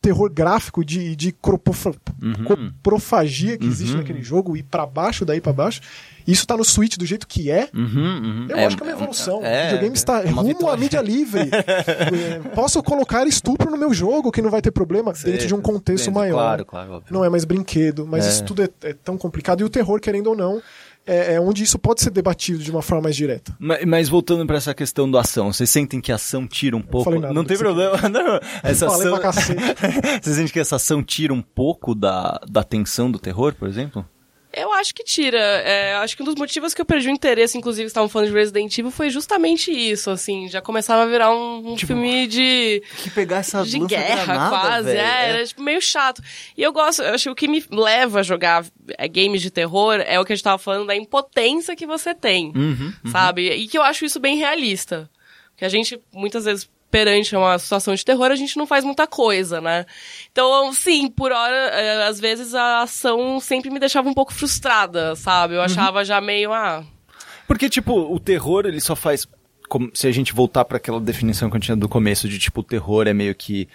terror gráfico, de, de cropofa- Uhum. coprofagia que existe naquele jogo, e pra baixo, daí pra baixo, isso tá no Switch do jeito que é, Uhum, uhum. eu acho que é uma evolução. é, o videogame está é rumo à vitória. mídia livre. É, Posso colocar estupro no meu jogo, que não vai ter problema, dentro de um contexto dentro, maior. Claro, claro, óbvio. Não é mais brinquedo, mas É. isso tudo é, é tão complicado. E o terror, querendo ou não, é, é onde isso pode ser debatido de uma forma mais direta. Mas, mas voltando pra essa questão da ação, vocês sentem que a ação tira um pouco? nada não tem que você problema, não. Essa ação... Vocês sentem que essa ação tira um pouco da, da tensão do terror, por exemplo? Eu acho que tira. É, acho que um dos motivos que eu perdi o interesse, inclusive, estavam falando de Resident Evil, foi justamente isso, assim. Já começava a virar um, um Tipo, filme de, Que pegar essa de guerra, quase. É, era tipo, meio chato. E eu gosto, eu acho que o que me leva a jogar é, games de terror é o que a gente tava falando da impotência que você tem, Uhum, sabe? E que eu acho isso bem realista. Que a gente, muitas vezes, perante uma situação de terror, a gente não faz muita coisa, né? Então, sim, por hora, é, às vezes a ação sempre me deixava um pouco frustrada, sabe? Uhum. Eu achava já meio, ah, Porque, tipo, o terror, ele só faz. como- se a gente voltar pra aquela definição que eu tinha do começo, de tipo, o terror é meio que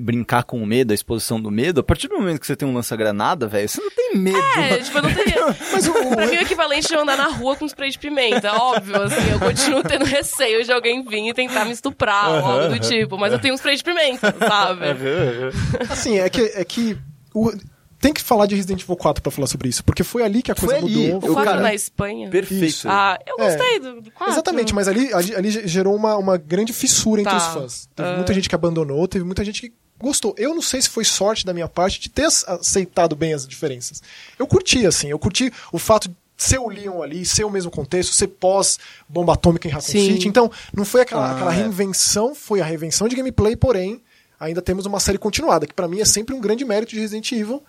brincar com o medo, a exposição do medo, a partir do momento que você tem um lança-granada, velho, você não tem medo. É, tipo, eu não teria. Mas o, Pra mim, o equivalente de eu andar na rua com spray de pimenta. Óbvio, assim, eu continuo tendo receio de alguém vir e tentar me estuprar ou algo do tipo. Mas eu tenho um spray de pimenta, sabe? assim, é que, é que o- tem que falar de Resident Evil 4 pra falar sobre isso, porque foi ali que a coisa Foi ali. mudou. O Eu, quadro cara, na Espanha. Perfeito. Isso. Ah, eu É. gostei do, do quadro. Exatamente, mas ali, ali, ali gerou uma, uma grande fissura entre Tá. os fãs. Teve Ah. muita gente que abandonou, teve muita gente que gostou. Eu não sei se foi sorte da minha parte de ter ac- aceitado bem as diferenças. Eu curti, assim, eu curti o fato de ser o Leon ali, ser o mesmo contexto, ser pós bomba atômica em Raccoon Sim. City. Então, não foi aquela, Ah, aquela é. reinvenção, foi a reinvenção de gameplay, porém. Ainda temos uma série continuada, que pra mim é sempre um grande mérito de Resident Evil,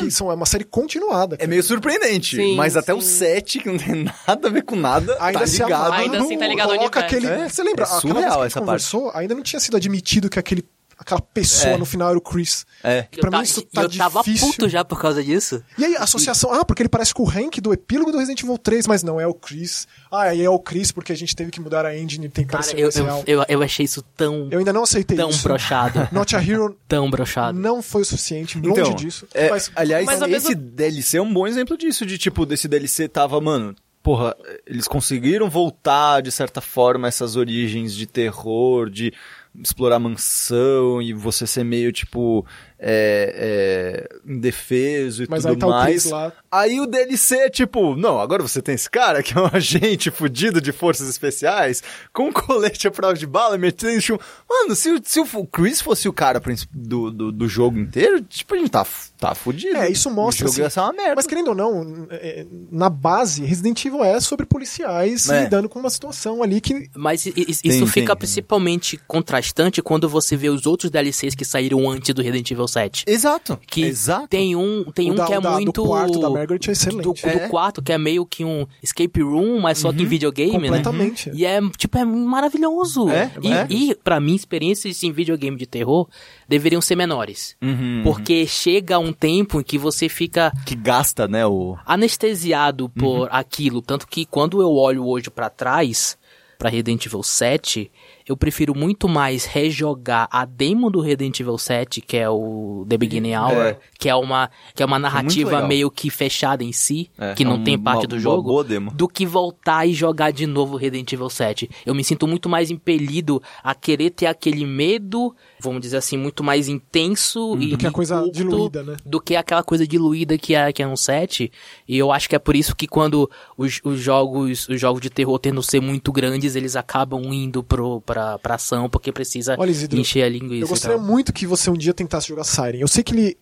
que são, é uma série continuada. É cara. meio surpreendente, Sim, mas até o sim. 7, que não tem nada a ver com nada, ainda tá se ligado. Ainda no- assim tá ligado ao coloca aquele. É, você lembra? é aquela surreal vez que a gente essa conversou, ainda não tinha sido admitido que aquele, aquela pessoa É. no final era o Chris. É. Pra eu mim ta- isso tá eu tava difícil. puto já por causa disso. E aí, a associação. Ah, porque ele parece com o Hank do epílogo do Resident Evil 3, mas não, é o Chris. Ah, aí é o Chris porque a gente teve que mudar a engine e tem que Cara, parecer eu, eu, real. eu, eu achei isso tão, Eu ainda não aceitei tão isso. brochado. Not a Hero tão brochado. não foi o suficiente, longe Então, disso. é, mas, aliás, Mas esse mesmo- DLC é um bom exemplo disso, de tipo, desse DLC tava, mano, porra, eles conseguiram voltar, de certa forma, essas origens de terror, de explorar mansão e você ser meio, tipo, é, é, indefeso e Mas aí tudo tá o mais. Lá. Aí o DLC é tipo, não, agora você tem esse cara que é um agente fudido de forças especiais, com um colete à prova de bala, metendo chum. Mano, se, o- se o Chris fosse o cara do, do, do jogo inteiro, tipo, a gente tá, tá fudido. É, isso mostra. O jogo assim, ia ser uma merda. Mas querendo ou não, é, na base, Resident Evil é sobre policiais É. lidando com uma situação ali que. Mas isso Tem, fica tem. principalmente contrastante quando você vê os outros DLCs que saíram antes do Resident Evil 7. Exato. Que Exato. tem um, tem O um da- que é o da- do muito. quarto da Margaret é excelente. Do, do É. quarto, que é meio que um escape room, mas só que em videogame, né? Completamente. E é, tipo, é maravilhoso. É, e, é. e, pra mim, experiências em videogame de terror deveriam ser menores. Uhum, Porque chega um tempo em que você fica Que gasta, né, o... anestesiado por Uhum. aquilo. Tanto que quando eu olho hoje pra trás, pra Resident Evil 7, eu prefiro muito mais rejogar a demo do Resident Evil 7, que é o The Beginning Hour, É. que é uma que é uma narrativa legal. meio que fechada em si, É, que é não um- tem parte uma- do uma jogo, do que voltar e jogar de novo Resident Evil 7. Eu me sinto muito mais impelido a querer ter aquele medo, vamos dizer assim, muito mais intenso e Do que a coisa diluída, né? do que aquela coisa diluída que é, que é um 7. E eu acho que é por isso que quando os, os jogos os jogos de terror tendem a ser muito grandes, eles acabam indo pro, pra, pra ação, porque precisa Olha, Isidro, encher a linguiça. Eu gostaria muito que você um dia tentasse jogar Siren. Eu sei que ele.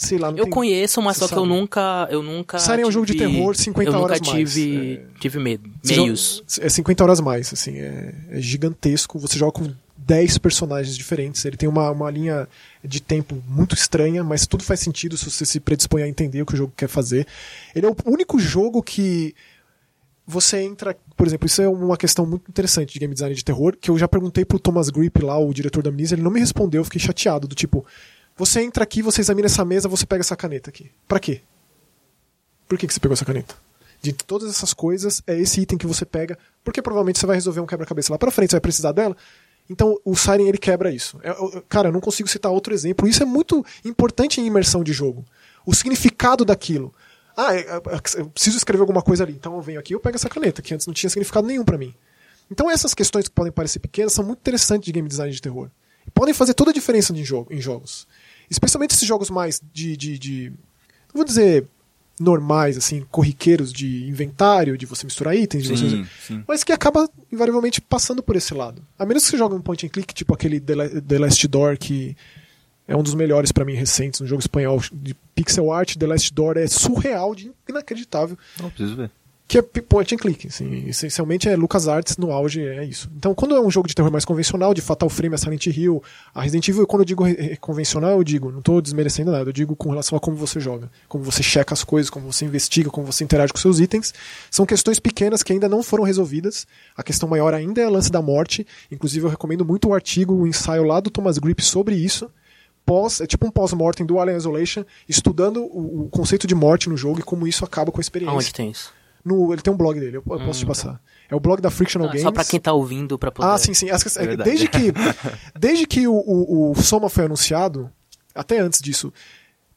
Sei lá, não Eu tem... conheço, mas Você só que eu sabe. nunca. Eu nunca. Siren é um jogo de tive- terror, 50 eu nunca horas mais. tive, tive medo. Você joga- Meios. É 50 horas mais, assim, é, é gigantesco. Você joga com 10 personagens diferentes. Ele tem uma, uma linha de tempo muito estranha, mas tudo faz sentido se você se predispõe a entender o que o jogo quer fazer. Ele é o único jogo que você entra. Por exemplo, isso é uma questão muito interessante de game design de terror, que eu já perguntei pro Thomas Grip lá, o diretor da Amnesia, ele não me respondeu, eu fiquei chateado, do tipo, você entra aqui, você examina essa mesa, você pega essa caneta aqui. Pra quê? Por que, que você pegou essa caneta? De todas essas coisas, é esse item que você pega, porque provavelmente você vai resolver um quebra-cabeça lá pra frente, você vai precisar dela. Então, o Siren, ele quebra isso. É, eu- cara, eu não consigo citar outro exemplo. Isso é muito importante em imersão de jogo. O significado daquilo. Ah, é, é, eu preciso escrever alguma coisa ali. Então eu venho aqui e eu pego essa caneta, que antes não tinha significado nenhum pra mim. Então essas questões que podem parecer pequenas são muito interessantes de game design de terror. Podem fazer toda a diferença em, jogo, em jogos. Especialmente esses jogos mais de, de, de- Não vou dizer normais, assim, corriqueiros de inventário, de você misturar itens, de Sim, você... sim. mas que acaba invariavelmente passando por esse lado. A menos que você jogue um point and click, tipo aquele The La- The Last Door, que é um dos melhores pra mim recentes, um jogo espanhol de pixel art, The Last Door é surreal, de inacreditável, Não preciso ver. Que é point and click, assim, essencialmente é LucasArts no auge, é isso. Então, quando é um jogo de terror mais convencional, de Fatal Frame, a Silent Hill, a Resident Evil, quando eu digo convencional, eu digo, não tô desmerecendo nada, eu digo com relação a como você joga, como você checa as coisas, como você investiga, como você interage com seus itens, são questões pequenas que ainda não foram resolvidas. A questão maior ainda é o lance da morte. Inclusive, eu recomendo muito o artigo, o ensaio lá do Thomas Grip sobre isso. Pós, é tipo um pós-mortem do Alien Isolation, estudando o, o conceito de morte no jogo e como isso acaba com a experiência. Aonde tem isso? No, ele tem um blog dele, eu, eu posso te passar. É o blog da Frictional Ah, Games. só pra quem tá ouvindo, pra poder... Ah, sim, sim. As É desde que, desde que o, o, o Soma foi anunciado, até antes disso,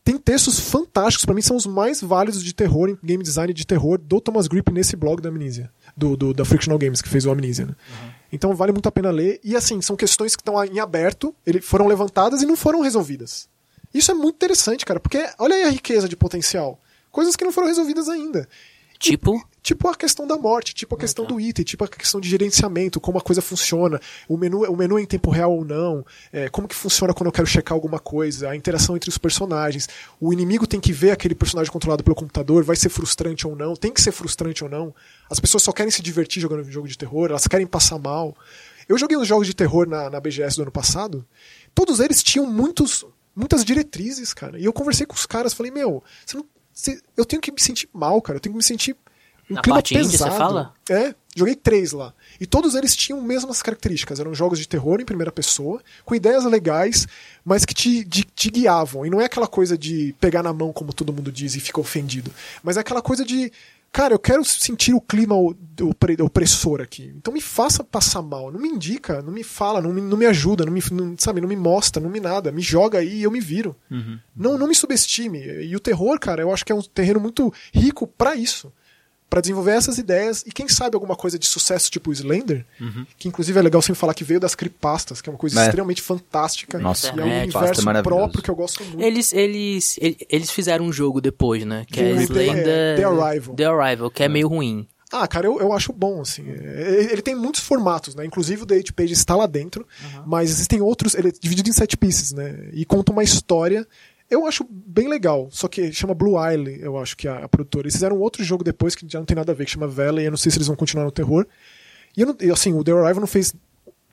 tem textos fantásticos, pra mim são os mais válidos de terror, em game design de terror, do Thomas Grip nesse blog da Amnesia, do, do- da Frictional Games, que fez o Amnesia. Né? Então vale muito a pena ler. E assim, são questões que estão em aberto, ele, foram levantadas e não foram resolvidas. Isso é muito interessante, cara, porque olha aí a riqueza de potencial. Coisas que não foram resolvidas ainda. Tipo, Tipo a questão da morte, tipo a questão do item, tipo a questão de gerenciamento, como a coisa funciona, o menu, o menu é em tempo real ou não, é, como que funciona quando eu quero checar alguma coisa, a interação entre os personagens, o inimigo tem que ver aquele personagem controlado pelo computador, vai ser frustrante ou não, tem que ser frustrante ou não. As pessoas só querem se divertir jogando um jogo de terror, elas querem passar mal. Eu joguei uns jogos de terror na, na BGS do ano passado, todos eles tinham muitos, muitas diretrizes, cara. E eu conversei com os caras, falei, meu, você não, eu tenho que me sentir mal, cara, eu tenho que me sentir um Na clima parte indie, pesado. você fala? É, joguei três lá. E todos eles tinham mesmas características. Eram jogos de terror em primeira pessoa, com ideias legais, mas que te, de- te guiavam. E não é aquela coisa de pegar na mão, como todo mundo diz, e fica ofendido. Mas é aquela coisa de. Cara, eu quero sentir o clima opressor aqui. Então me faça passar mal. Não me indica, não me fala, não me, não me ajuda, não me, não- sabe, não me mostra, não me nada. Me joga aí e eu me viro. Não, não me subestime. E o terror, cara, eu acho que é um terreno muito rico pra isso. Pra desenvolver essas ideias e quem sabe alguma coisa de sucesso tipo o Slender, que inclusive é legal sempre falar que veio das creepastas, que é uma coisa É. extremamente fantástica. Nossa, e é um é universo maravilhoso. próprio que eu gosto muito. eles, eles, ele- eles fizeram um jogo depois, né? Que é The- Slender... The Arrival. The Arrival, que é meio ruim. Ah, cara, eu, eu acho bom, assim. É, Ele tem muitos formatos, né? Inclusive o The Eight Page está lá dentro, mas existem outros. Ele é dividido em sete pieces, né? E conta uma história. Eu acho bem legal, só que chama Blue Isle, eu acho que é a, a produtora. Eles fizeram outro jogo depois que já não tem nada a ver, que chama Valley. Eu não sei se eles vão continuar no terror. E, não- e, assim, o The Arrival não fez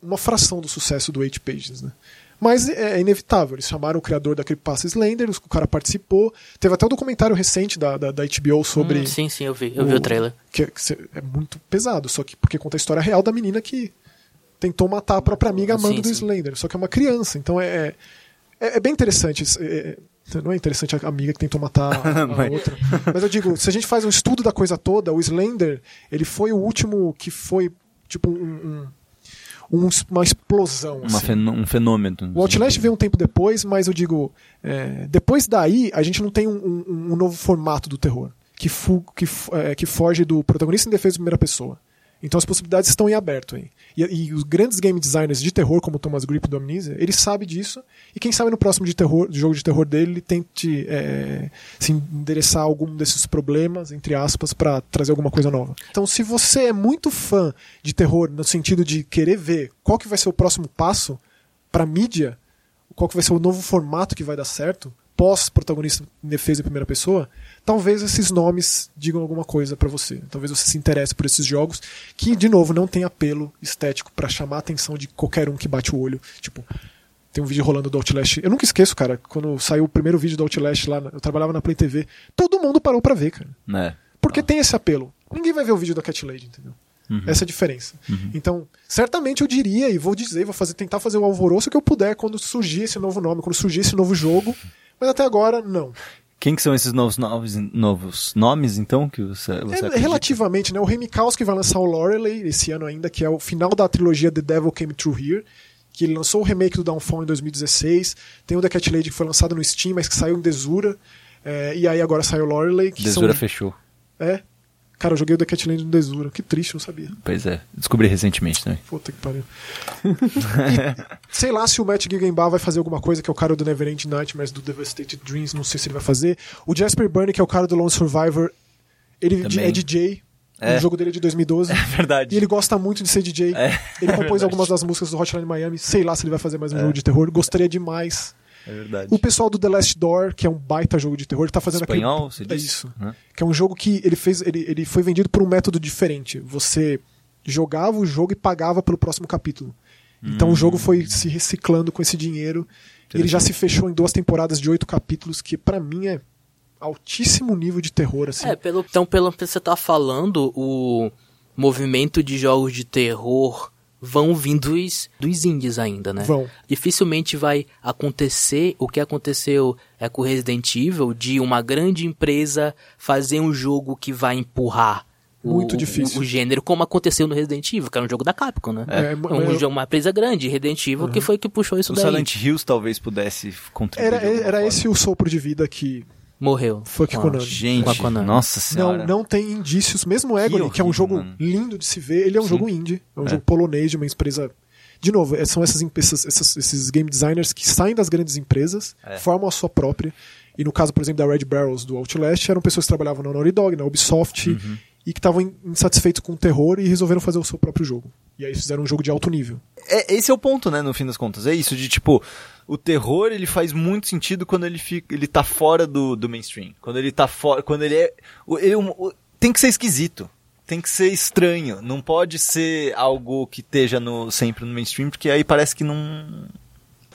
uma fração do sucesso do Eight Pages, né? Mas é, é inevitável. Eles chamaram o criador da Creepypasta Slender, o cara participou. Teve até um documentário recente da, da, da HBO sobre Hum, sim, sim, eu vi. Eu vi o trailer. que, que é muito pesado, só que porque conta a história real da menina que tentou matar a própria amiga Sim, amando do sim. Slender, só que é uma criança, então é, é, é bem interessante. é- é- não é interessante a amiga que tentou matar a, a Mas- outra. Mas eu digo, se a gente faz um estudo da coisa toda, o Slender, ele foi o último que foi tipo um, um- um- uma explosão. Uma assim. fenô- um fenômeno. O Outlast veio um tempo depois, mas eu digo, é, depois daí a gente não tem um, novo formato do terror que, fu- que, é, que foge do protagonista em defesa de primeira pessoa. Então as possibilidades estão em aberto aí. E, e os grandes game designers de terror, como Thomas Grip do Amnesia, ele sabe disso. E quem sabe no próximo de terror, jogo de terror dele, ele tente é, se endereçar algum desses problemas, entre aspas, para trazer alguma coisa nova. Então, se você é muito fã de terror no sentido de querer ver qual que vai ser o próximo passo para mídia, qual que vai ser o novo formato que vai dar certo, pós-protagonista em defesa em primeira pessoa, talvez esses nomes digam alguma coisa pra você. Talvez você se interesse por esses jogos que, de novo, não tem apelo estético pra chamar a atenção de qualquer um que bate o olho. Tipo, tem um vídeo rolando do Outlast. Eu nunca esqueço, cara, quando saiu o primeiro vídeo do Outlast lá, eu trabalhava na Play TV, todo mundo parou pra ver, cara. Né? Porque tem esse apelo. Ninguém vai ver o vídeo da Cat Lady, entendeu? Essa é a diferença. Então, certamente eu diria, e vou dizer, vou fazer, tentar fazer o alvoroço que eu puder quando surgir esse novo nome, quando surgir esse novo jogo. Mas até agora, não. Quem que são esses novos, novos, novos nomes, então, que você, você É, relativamente, né? O Remy Mikowski vai lançar o Lorelei esse ano ainda, que é o final da trilogia The Devil Came Through Here. Que ele lançou o remake do Downfall em 2016. Tem o The Cat Lady que foi lançado no Steam, mas que saiu em Desura. É, e aí agora saiu o Lorelei. Que Desura são... fechou. É. Cara, eu joguei o The Cat Lady no Desura. Que triste, não sabia. Pois é, descobri recentemente também. Puta que pariu. E, sei lá se o Matt Giggenbaum vai fazer alguma coisa, que é o cara do Neverend Nightmares, do Devastated Dreams, não sei se ele vai fazer. O Jasper Burney, que é o cara do Lone Survivor, ele Também. é DJ. É. O jogo dele é de 2012. verdade. E ele gosta muito de ser DJ. É, ele é compôs verdade. algumas das músicas do Hotline Miami. Sei lá se ele vai fazer mais um jogo de terror. Gostaria demais. É verdade. O pessoal do The Last Door, que é um baita jogo de terror, ele tá fazendo Espanhol, aquele. você É disse? isso. Né? Que é um jogo que ele fez. Ele, ele foi vendido por um método diferente. Você jogava o jogo e pagava pelo próximo capítulo. Então o jogo foi se reciclando com esse dinheiro. E ele já se fechou em duas temporadas de oito capítulos, que pra mim é altíssimo nível de terror, assim. É, pelo, então, pelo que você tá falando, o movimento de jogos de terror vão vir dos, dos indies ainda, né? Vão. Dificilmente vai acontecer o que aconteceu é com o Resident Evil, de uma grande empresa fazer um jogo que vai empurrar o- Muito o- difícil. O, gênero, como aconteceu no Resident Evil, que era um jogo da Capcom, né? É, É, um eu- jogo, uma empresa grande, Resident Evil, que foi que puxou isso O daí. Silent Hills talvez pudesse contribuir. Era, era esse o sopro de vida que. Morreu. Fuck Com a- Konami. Gente, com a Konami. nossa senhora. Não, não tem indícios. Mesmo o Agony, que, é um jogo mano. lindo de se ver, ele é um jogo indie. É um jogo polonês de uma empresa. De novo, é- são essas, empresas- essas- esses game designers que saem das grandes empresas, É. formam a sua própria. E no caso, por exemplo, da Red Barrels do Outlast, eram pessoas que trabalhavam na Naughty Dog, na Ubisoft, Uhum. E que estavam in- insatisfeitos com o terror e resolveram fazer o seu próprio jogo. E aí fizeram um jogo de alto nível. É, esse é o ponto, né, no fim das contas. É isso, de tipo, o terror ele faz muito sentido quando ele fica. ele tá fora do, do mainstream. Quando ele tá fora. Quando ele é. o- ele tem que ser esquisito. Tem que ser estranho. Não pode ser algo que esteja no, sempre no mainstream, porque aí parece que não.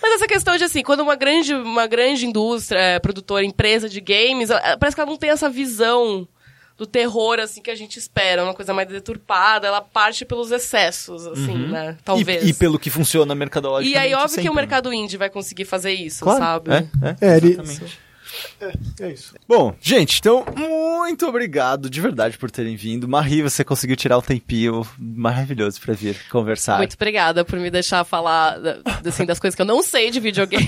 Mas essa questão de assim, quando uma grande, uma grande indústria, é, produtora, empresa de games, ela- parece que ela não tem essa visão do terror, assim, que a gente espera, uma coisa mais deturpada, ela parte pelos excessos, assim, né? Talvez. Uhum. E, e pelo que funciona mercadologicamente. E aí, óbvio que sempre, o né? mercado indie vai conseguir fazer isso, Claro, sabe? É, é, É, ele- exatamente. É isso. Bom, gente, então, muito obrigado de verdade por terem vindo. Marie, você conseguiu tirar o tempinho maravilhoso pra vir conversar. Muito obrigada por me deixar falar assim, das coisas que eu não sei de videogame,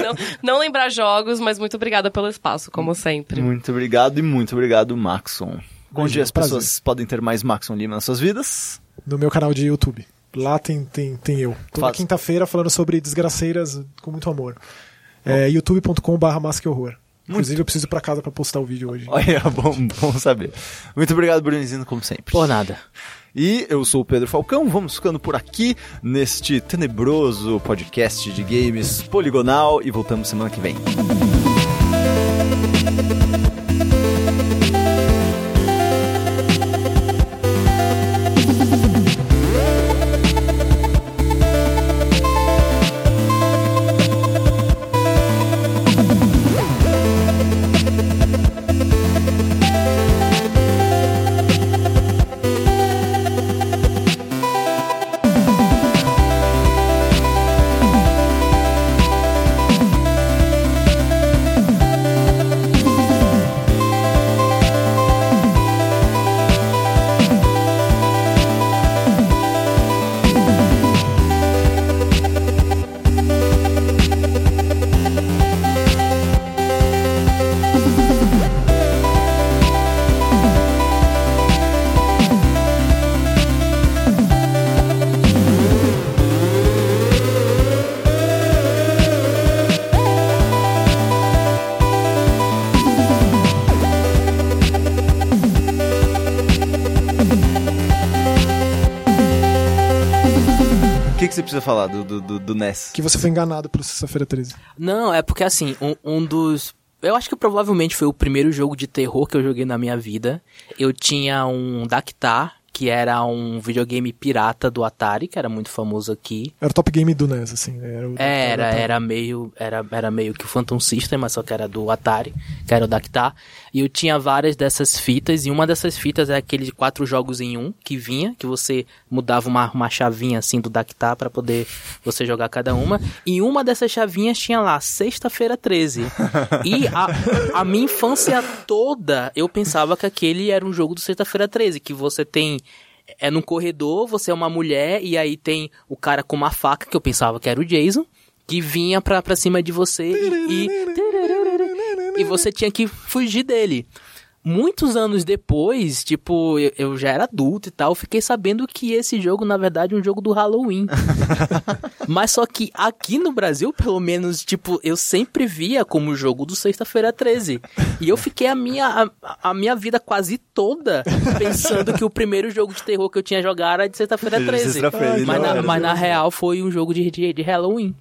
não, não lembrar jogos, mas muito obrigada pelo espaço, como sempre. Muito obrigado e muito obrigado, Maxon. Onde Imagina, as prazer. pessoas podem ter mais Maxon Lima nas suas vidas? No meu canal de YouTube. Lá tem, tem, tem eu. Toda quinta-feira falando sobre desgraceiras com muito amor. É youtube.com.br masquehorror. Inclusive, eu preciso ir pra casa pra postar o vídeo hoje. Olha, bom, bom saber. Muito obrigado, Brunzinho, como sempre. Por nada. E eu sou o Pedro Falcão, vamos ficando por aqui neste tenebroso podcast de games poligonal e voltamos semana que vem. Você precisa falar do, do, do, do NES? Que você foi enganado pelo Sexta-feira 13. Não, é porque assim, um, um dos. Eu acho que provavelmente foi o primeiro jogo de terror que eu joguei na minha vida. Eu tinha um Dactar, que era um videogame pirata do Atari, que era muito famoso aqui. Era o top game do NES, assim. Era, o- Era, era- era meio, era, era meio que o Phantom System, mas só que era do Atari, que era o Dactar. E eu tinha várias dessas fitas, e uma dessas fitas é aquele quatro jogos em um que vinha, que você mudava uma, uma chavinha assim do Dactar pra poder você jogar cada uma. E uma dessas chavinhas tinha lá, sexta-feira 13. E a, a minha infância toda eu pensava que aquele era um jogo do sexta-feira 13, que você tem é num corredor, você é uma mulher, e aí tem o cara com uma faca, que eu pensava que era o Jason, que vinha pra, pra cima de você e, e. E você tinha que fugir dele. Muitos anos depois, tipo, eu, eu já era adulto e tal, fiquei sabendo que esse jogo, na verdade, é um jogo do Halloween. Mas só que aqui no Brasil, pelo menos, tipo, eu sempre via como jogo do Sexta-feira 13. E eu fiquei a minha, a, a minha vida quase toda pensando que o primeiro jogo de terror que eu tinha jogado era de Sexta-feira De 13. Sexta-feira, Mas, na, mas na real foi um jogo de, de, de Halloween.